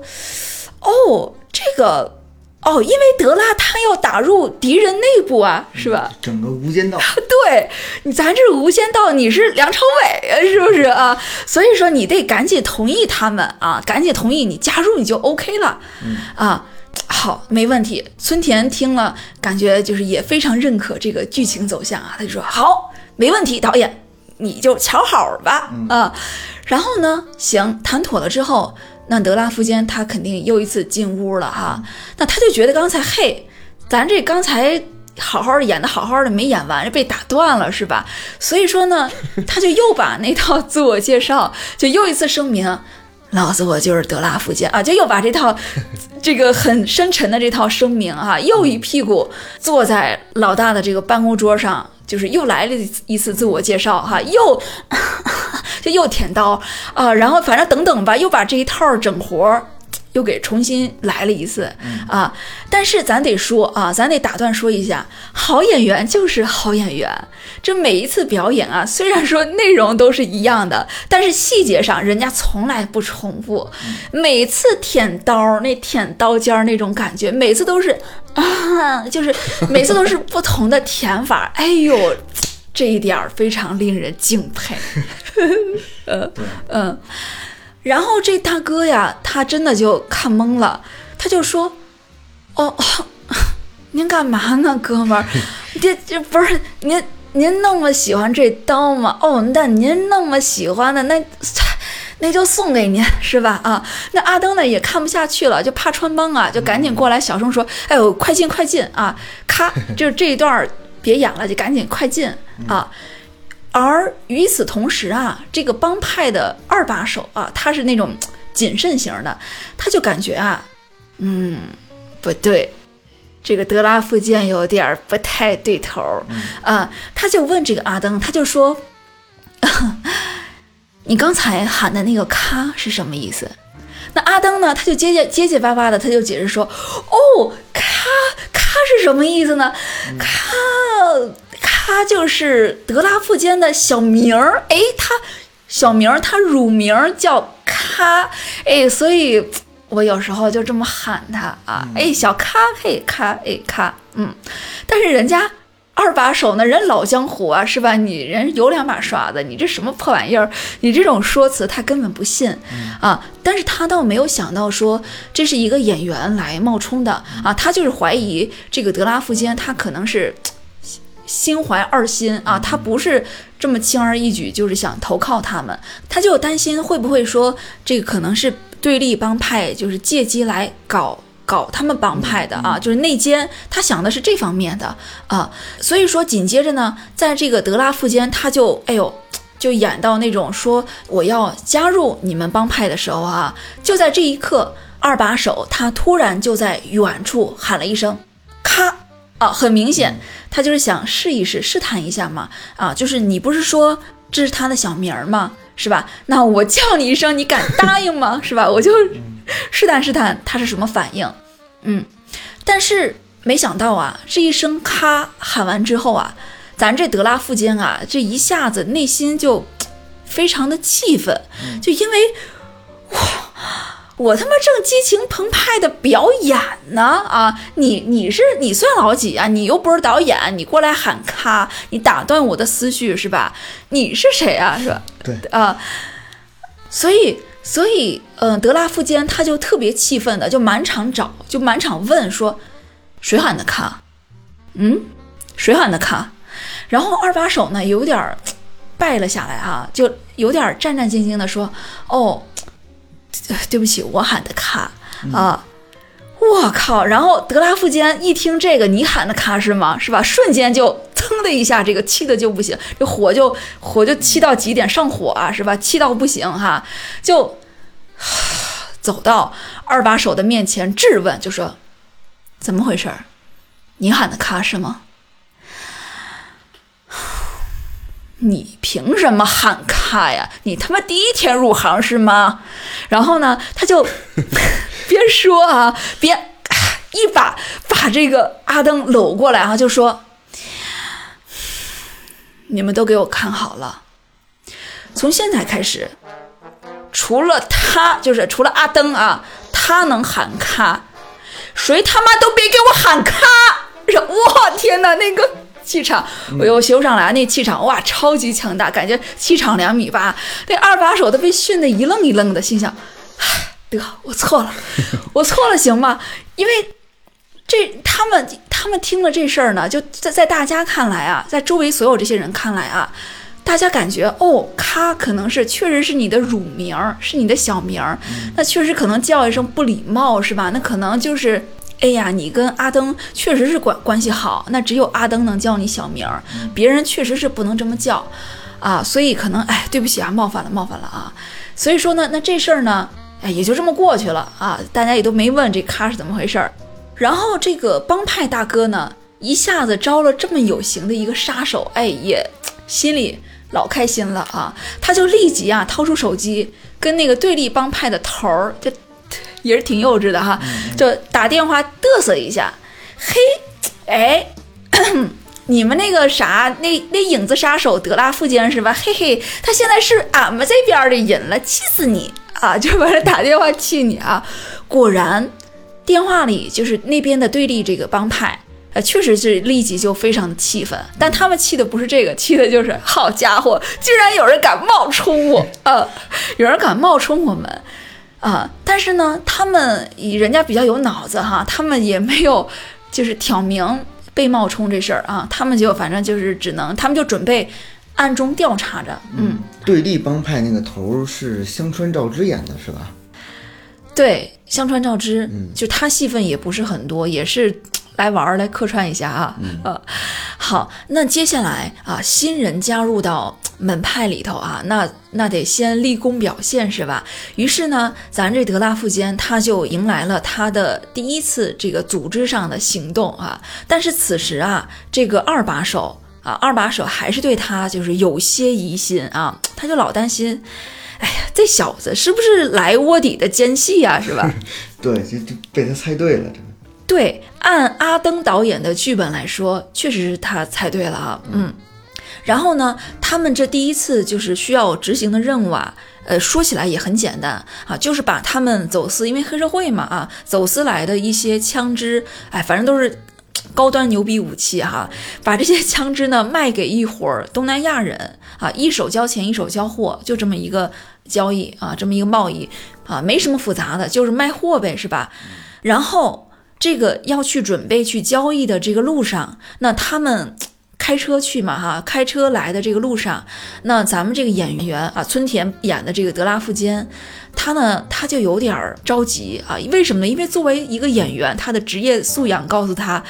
哦，这个，哦，因为德拉他要打入敌人内部啊，是吧？整个无间道，对你，咱这无间道，你是梁朝伟，是不是啊？所以说你得赶紧同意他们啊，赶紧同意你加入，你就 OK 了，啊。”好，没问题。村田听了，感觉就是也非常认可这个剧情走向啊。他就说：“好，没问题，导演，你就瞧好吧。”啊，然后呢，行，谈妥了之后，那德拉夫坚他肯定又一次进屋了哈。那他就觉得刚才嘿，咱这刚才好好的演的好好的没演完，被打断了是吧？所以说呢，他就又把那套自我介绍，就又一次声明。老子我就是德拉福建啊！就又把这套，这个很深沉的这套声明啊，又一屁股坐在老大的这个办公桌上，就是又来了一次自我介绍哈，又 就又舔刀啊，然后反正等等吧，又把这一套整活儿。又给重新来了一次啊！但是咱得说啊，咱得打断说一下，好演员就是好演员。这每一次表演啊，虽然说内容都是一样的，但是细节上人家从来不重复。每次舔刀那舔刀尖儿那种感觉，每次都是啊，就是 每次都是不同的舔法。哎呦，这一点非常令人敬佩。呃，嗯。然后这大哥呀，他真的就看懵了，他就说：“哦，您干嘛呢，哥们儿？这这不是您您那么喜欢这刀吗？哦，那您那么喜欢的，那那就送给您，是吧？啊，那阿登呢也看不下去了，就怕穿帮啊，就赶紧过来小声说：哎呦，快进快进啊！咔，就是这一段别演了，就赶紧快进啊！”而与此同时啊，这个帮派的二把手啊，他是那种谨慎型的，他就感觉啊，嗯，不对，这个德拉夫剑有点不太对头啊，他就问这个阿登，他就说，你刚才喊的那个“咔”是什么意思？那阿登呢，他就结结结结巴巴的，他就解释说，哦，咔咔是什么意思呢？咔。他就是德拉夫坚的小名儿，哎，他小名儿，他乳名叫咖，哎，所以我有时候就这么喊他啊，哎，小咖，嘿，咖，哎，咖，嗯，但是人家二把手呢，人老江湖啊，是吧？你人有两把刷子，你这什么破玩意儿？你这种说辞他根本不信啊，但是他倒没有想到说这是一个演员来冒充的啊，他就是怀疑这个德拉夫坚他可能是。心怀二心啊，他不是这么轻而易举，就是想投靠他们，他就担心会不会说这个可能是对立帮派，就是借机来搞搞他们帮派的啊，就是内奸。他想的是这方面的啊，所以说紧接着呢，在这个德拉夫间，他就哎呦，就演到那种说我要加入你们帮派的时候啊，就在这一刻，二把手他突然就在远处喊了一声，咔。啊，很明显，他就是想试一试、试探一下嘛。啊，就是你不是说这是他的小名儿吗？是吧？那我叫你一声，你敢答应吗？是吧？我就试探试探他是什么反应。嗯，但是没想到啊，这一声咔喊完之后啊，咱这德拉夫坚啊，这一下子内心就非常的气愤，就因为哇。我他妈正激情澎湃的表演呢啊！你你是你算老几啊？你又不是导演，你过来喊咔，你打断我的思绪是吧？你是谁啊？是吧？对啊，所以所以嗯，德拉夫坚他就特别气愤的，就满场找，就满场问说，谁喊的咔？嗯，谁喊的咔？然后二把手呢有点败了下来啊，就有点战战兢兢的说，哦。对不起，我喊的卡啊！我靠！然后德拉夫坚一听这个，你喊的卡是吗？是吧？瞬间就噌的一下，这个气的就不行，这火就火就气到极点，上火啊，是吧？气到不行哈，就走到二把手的面前质问，就说怎么回事你喊的咔是吗？你凭什么喊卡呀？你他妈第一天入行是吗？然后呢，他就 边说啊边一把把这个阿登搂过来啊，就说：“你们都给我看好了，从现在开始，除了他，就是除了阿登啊，他能喊卡，谁他妈都别给我喊卡！”我，天哪，那个！”气场，我又修上来，那气场哇，超级强大，感觉气场两米八。那二把手都被训得一愣一愣的，心想：得，我错了，我错了，行吗？因为这他们他们听了这事儿呢，就在在大家看来啊，在周围所有这些人看来啊，大家感觉哦，咔，可能是确实是你的乳名，是你的小名儿，那确实可能叫一声不礼貌，是吧？那可能就是。哎呀，你跟阿登确实是关关系好，那只有阿登能叫你小名儿，别人确实是不能这么叫，啊，所以可能哎，对不起啊，冒犯了，冒犯了啊，所以说呢，那这事儿呢，哎，也就这么过去了啊，大家也都没问这咖是怎么回事儿，然后这个帮派大哥呢，一下子招了这么有型的一个杀手，哎，也心里老开心了啊，他就立即啊掏出手机跟那个对立帮派的头儿就。也是挺幼稚的哈，就打电话嘚瑟一下，嘿，哎，你们那个啥，那那影子杀手德拉夫坚是吧？嘿嘿，他现在是俺们这边的人了，气死你啊！就把他打电话气你啊！果然，电话里就是那边的对立这个帮派，呃，确实是立即就非常的气愤，但他们气的不是这个，气的就是好家伙，居然有人敢冒充我啊！有人敢冒充我们。啊，但是呢，他们以人家比较有脑子哈，他们也没有 就是挑明被冒充这事儿啊，他们就反正就是只能，他们就准备暗中调查着。嗯，对立帮派那个头是香川照之演的是吧？对，香川照之，嗯，就他戏份也不是很多，也是。来玩儿，来客串一下啊！呃，好，那接下来啊，新人加入到门派里头啊，那那得先立功表现是吧？于是呢，咱这德拉富坚他就迎来了他的第一次这个组织上的行动啊。但是此时啊，这个二把手啊，二把手还是对他就是有些疑心啊，他就老担心，哎呀，这小子是不是来卧底的奸细呀？是吧？对，就就被他猜对了，这个。对，按阿登导演的剧本来说，确实是他猜对了啊。嗯，然后呢，他们这第一次就是需要执行的任务啊，呃，说起来也很简单啊，就是把他们走私，因为黑社会嘛啊，走私来的一些枪支，哎，反正都是高端牛逼武器哈，把这些枪支呢卖给一伙东南亚人啊，一手交钱一手交货，就这么一个交易啊，这么一个贸易啊，没什么复杂的，就是卖货呗，是吧？然后。这个要去准备去交易的这个路上，那他们开车去嘛哈？开车来的这个路上，那咱们这个演员啊，村田演的这个德拉夫坚，他呢他就有点着急啊。为什么呢？因为作为一个演员，他的职业素养告诉他，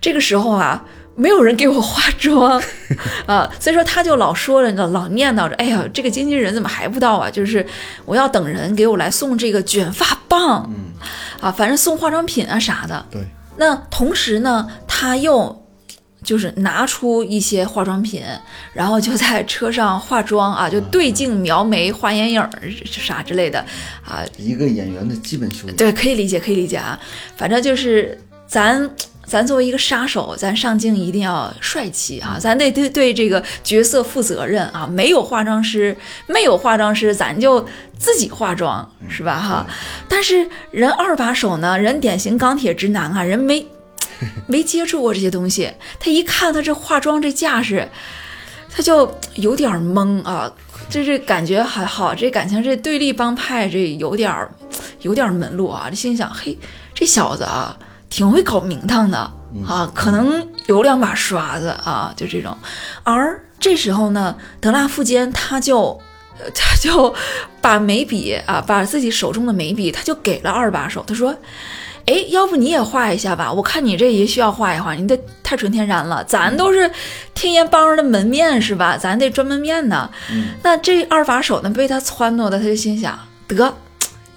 这个时候啊。没有人给我化妆 啊，所以说他就老说着，老念叨着，哎呀，这个经纪人怎么还不到啊？就是我要等人给我来送这个卷发棒，嗯，啊，反正送化妆品啊啥的。对。那同时呢，他又就是拿出一些化妆品，然后就在车上化妆啊，就对镜描眉、画眼影啥之类的啊。一个演员的基本修养。对，可以理解，可以理解啊。反正就是咱。咱作为一个杀手，咱上镜一定要帅气啊！咱得对对这个角色负责任啊！没有化妆师，没有化妆师，咱就自己化妆，是吧？哈！但是人二把手呢，人典型钢铁直男啊，人没 没接触过这些东西，他一看他这化妆这架势，他就有点懵啊！这这感觉还好，这感情这对立帮派这有点有点门路啊！这心想，嘿，这小子啊！挺会搞名堂的啊，可能有两把刷子啊，就这种。而这时候呢，德拉夫坚他就，他就把眉笔啊，把自己手中的眉笔，他就给了二把手。他说：“哎，要不你也画一下吧？我看你这也需要画一画，你这太纯天然了。咱都是天眼帮的门面是吧？咱得专门面呢。那这二把手呢，被他撺掇的，他就心想得。”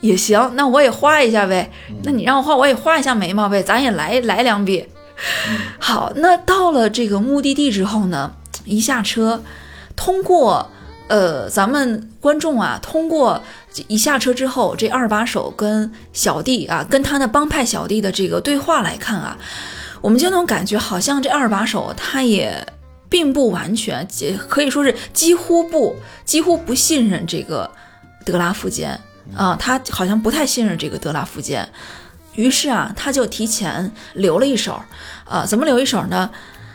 也行，那我也画一下呗。那你让我画，我也画一下眉毛呗。咱也来来两笔。好，那到了这个目的地之后呢，一下车，通过呃，咱们观众啊，通过一下车之后，这二把手跟小弟啊，跟他的帮派小弟的这个对话来看啊，我们就能感觉好像这二把手他也并不完全，可以说是几乎不几乎不信任这个德拉夫坚啊，他好像不太信任这个德拉夫坚。于是啊，他就提前留了一手，啊，怎么留一手呢？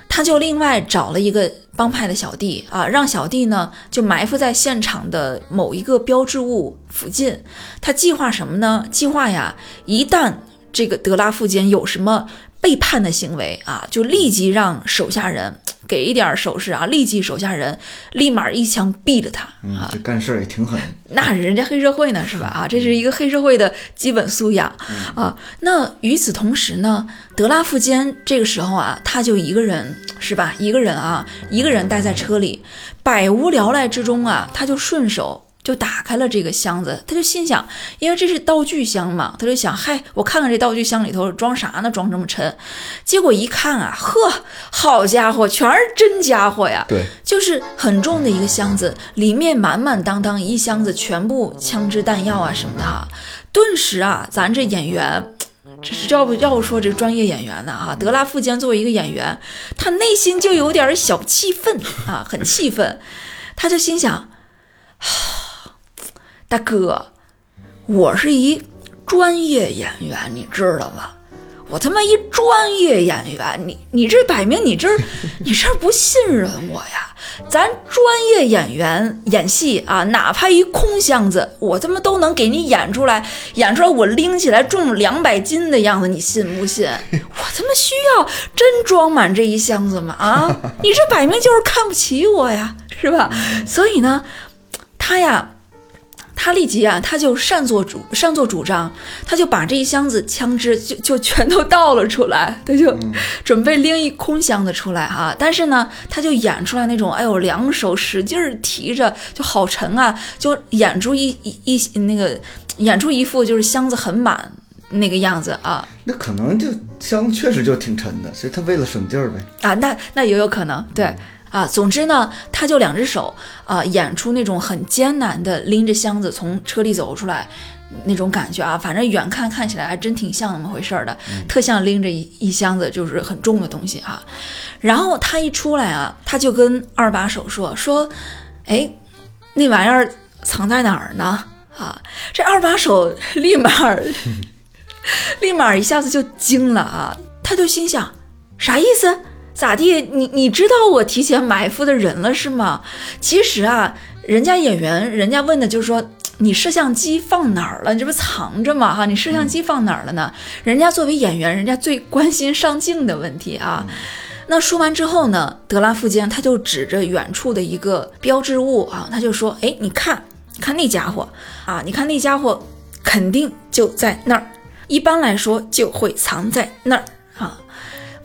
他就另外找了一个帮派的小弟啊，让小弟呢就埋伏在现场的某一个标志物附近。他计划什么呢？计划呀，一旦这个德拉夫间有什么背叛的行为啊，就立即让手下人。给一点手势啊！立即手下人立马一枪毙了他啊！这干事也挺狠。那人家黑社会呢，是吧？啊，这是一个黑社会的基本素养啊。那与此同时呢，德拉富坚这个时候啊，他就一个人，是吧？一个人啊，一个人待在车里，百无聊赖之中啊，他就顺手。就打开了这个箱子，他就心想，因为这是道具箱嘛，他就想，嗨，我看看这道具箱里头装啥呢？装这么沉。结果一看啊，呵，好家伙，全是真家伙呀！对，就是很重的一个箱子，里面满满当当一箱子，全部枪支弹药啊什么的哈。顿时啊，咱这演员，这是要不要不说这专业演员呢啊？德拉富坚作为一个演员，他内心就有点小气愤啊，很气愤，他就心想。大哥，我是一专业演员，你知道吗？我他妈一专业演员，你你这摆明你这 你这不信任我呀？咱专业演员演戏啊，哪怕一空箱子，我他妈都能给你演出来，演出来我拎起来重两百斤的样子，你信不信？我他妈需要真装满这一箱子吗？啊，你这摆明就是看不起我呀，是吧？所以呢，他呀。他立即啊，他就擅作主擅作主张，他就把这一箱子枪支就就全都倒了出来，他就准备拎一空箱子出来哈。但是呢，他就演出来那种，哎呦，两手使劲提着，就好沉啊，就演出一一一那个演出一副就是箱子很满那个样子啊。那可能就箱确实就挺沉的，所以他为了省劲儿呗。啊，那那也有可能，对。啊，总之呢，他就两只手啊，演出那种很艰难的拎着箱子从车里走出来那种感觉啊，反正远看看起来还真挺像那么回事儿的，特像拎着一一箱子就是很重的东西啊。然后他一出来啊，他就跟二把手说说，哎，那玩意儿藏在哪儿呢？啊，这二把手立马 立马一下子就惊了啊，他就心想啥意思？咋地？你你知道我提前埋伏的人了是吗？其实啊，人家演员，人家问的就是说你摄像机放哪儿了？你这不藏着吗？哈，你摄像机放哪儿了呢？人家作为演员，人家最关心上镜的问题啊。那说完之后呢，德拉夫坚他就指着远处的一个标志物啊，他就说：“哎，你看，看那家伙啊，你看那家伙肯定就在那儿，一般来说就会藏在那儿。”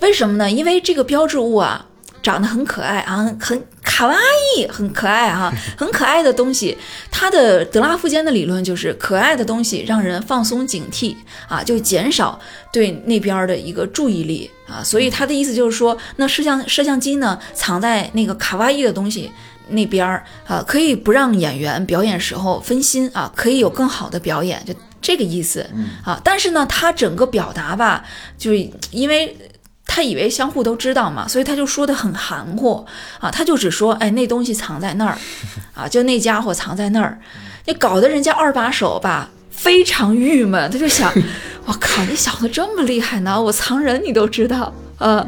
为什么呢？因为这个标志物啊，长得很可爱啊，很卡哇伊，很可爱哈，很可爱的东西。它的德拉夫间的理论就是，可爱的东西让人放松警惕啊，就减少对那边的一个注意力啊。所以他的意思就是说，那摄像摄像机呢，藏在那个卡哇伊的东西那边儿啊，可以不让演员表演时候分心啊，可以有更好的表演，就这个意思啊。但是呢，他整个表达吧，就是因为。他以为相互都知道嘛，所以他就说的很含糊啊，他就只说，哎，那东西藏在那儿，啊，就那家伙藏在那儿，那搞得人家二把手吧非常郁闷，他就想，我靠，你小子这么厉害呢，我藏人你都知道，呃，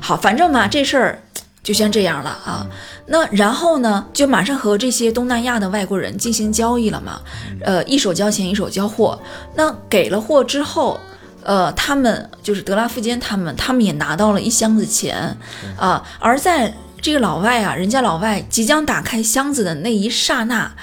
好，反正嘛，这事儿就先这样了啊，那然后呢，就马上和这些东南亚的外国人进行交易了嘛，呃，一手交钱一手交货，那给了货之后。呃，他们就是德拉夫坚，他们他们也拿到了一箱子钱，啊，而在这个老外啊，人家老外即将打开箱子的那一刹那，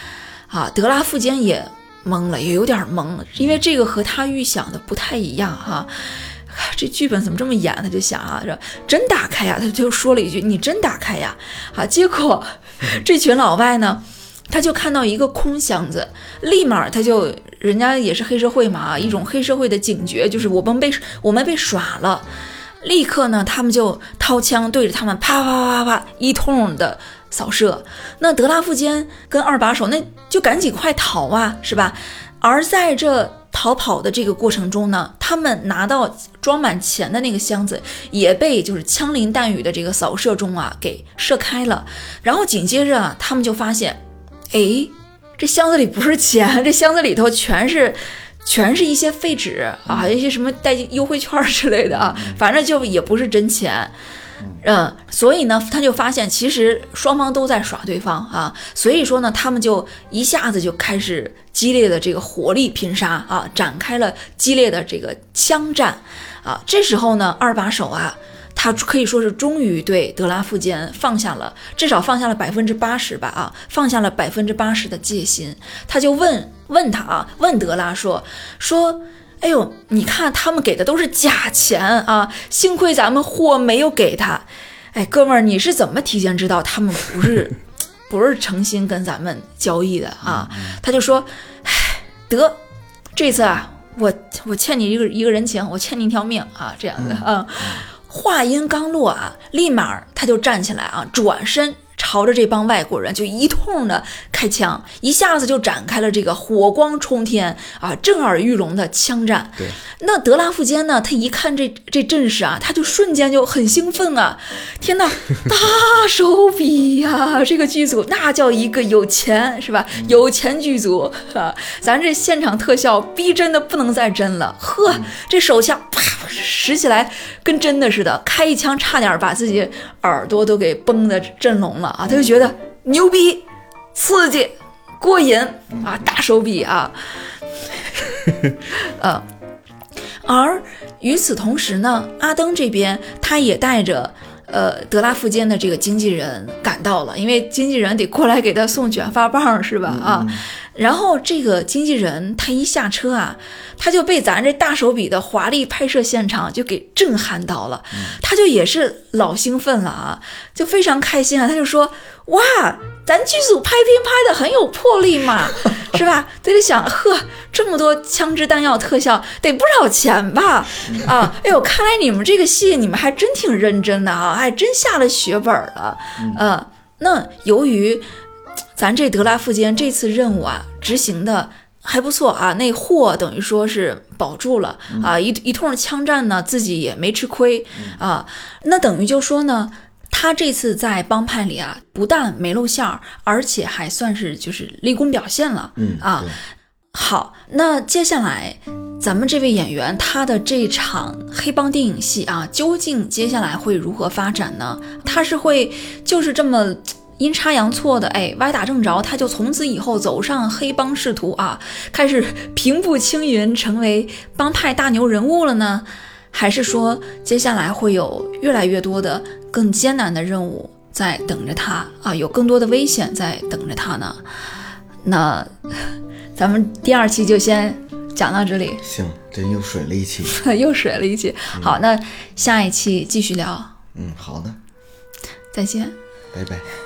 啊，德拉夫坚也懵了，也有点懵，因为这个和他预想的不太一样哈，这剧本怎么这么演？他就想啊，这真打开呀，他就说了一句：“你真打开呀？”啊，结果 这群老外呢？他就看到一个空箱子，立马他就，人家也是黑社会嘛，一种黑社会的警觉就是我们被我们被耍了，立刻呢，他们就掏枪对着他们啪啪啪啪一通的扫射。那德拉富坚跟二把手那就赶紧快逃啊，是吧？而在这逃跑的这个过程中呢，他们拿到装满钱的那个箱子也被就是枪林弹雨的这个扫射中啊给射开了。然后紧接着啊，他们就发现，哎，这箱子里不是钱，这箱子里头全是。全是一些废纸啊，一些什么代金优惠券之类的啊，反正就也不是真钱，嗯，所以呢，他就发现其实双方都在耍对方啊，所以说呢，他们就一下子就开始激烈的这个火力拼杀啊，展开了激烈的这个枪战啊，这时候呢，二把手啊。他可以说是终于对德拉富坚放下了，至少放下了百分之八十吧啊，放下了百分之八十的戒心。他就问问他啊，问德拉说说，哎呦，你看他们给的都是假钱啊，幸亏咱们货没有给他。哎，哥们儿，你是怎么提前知道他们不是 不是诚心跟咱们交易的啊？他就说，哎，得，这次啊，我我欠你一个一个人情，我欠你一条命啊，这样的啊。话音刚落啊，立马他就站起来啊，转身。朝着这帮外国人就一通的开枪，一下子就展开了这个火光冲天啊、震耳欲聋的枪战。对，那德拉夫坚呢？他一看这这阵势啊，他就瞬间就很兴奋啊！天哪，大手笔呀！这个剧组那叫一个有钱是吧？有钱剧组啊！咱这现场特效逼真的不能再真了。呵，这手枪啪使起来跟真的似的，开一枪差点把自己耳朵都给崩的震聋了。啊，他就觉得牛逼、刺激、过瘾啊，大手笔啊，呃，而与此同时呢，阿登这边他也带着呃德拉富坚的这个经纪人赶到了，因为经纪人得过来给他送卷发棒是吧？啊。然后这个经纪人他一下车啊，他就被咱这大手笔的华丽拍摄现场就给震撼到了，他就也是老兴奋了啊，就非常开心啊，他就说哇，咱剧组拍片拍的很有魄力嘛，是吧？他就想呵，这么多枪支弹药特效得不少钱吧？啊，哎呦，看来你们这个戏你们还真挺认真的啊，还真下了血本了，嗯，那由于。咱这德拉富坚这次任务啊，执行的还不错啊，那货等于说是保住了啊，一一通枪战呢，自己也没吃亏啊。那等于就说呢，他这次在帮派里啊，不但没露馅儿，而且还算是就是立功表现了。嗯啊，好，那接下来咱们这位演员他的这场黑帮电影戏啊，究竟接下来会如何发展呢？他是会就是这么。阴差阳错的，哎，歪打正着，他就从此以后走上黑帮仕途啊，开始平步青云，成为帮派大牛人物了呢？还是说接下来会有越来越多的更艰难的任务在等着他啊？有更多的危险在等着他呢？那咱们第二期就先讲到这里。行，真又水了一期，又水了一期。好，那下一期继续聊。嗯，好的，再见，拜拜。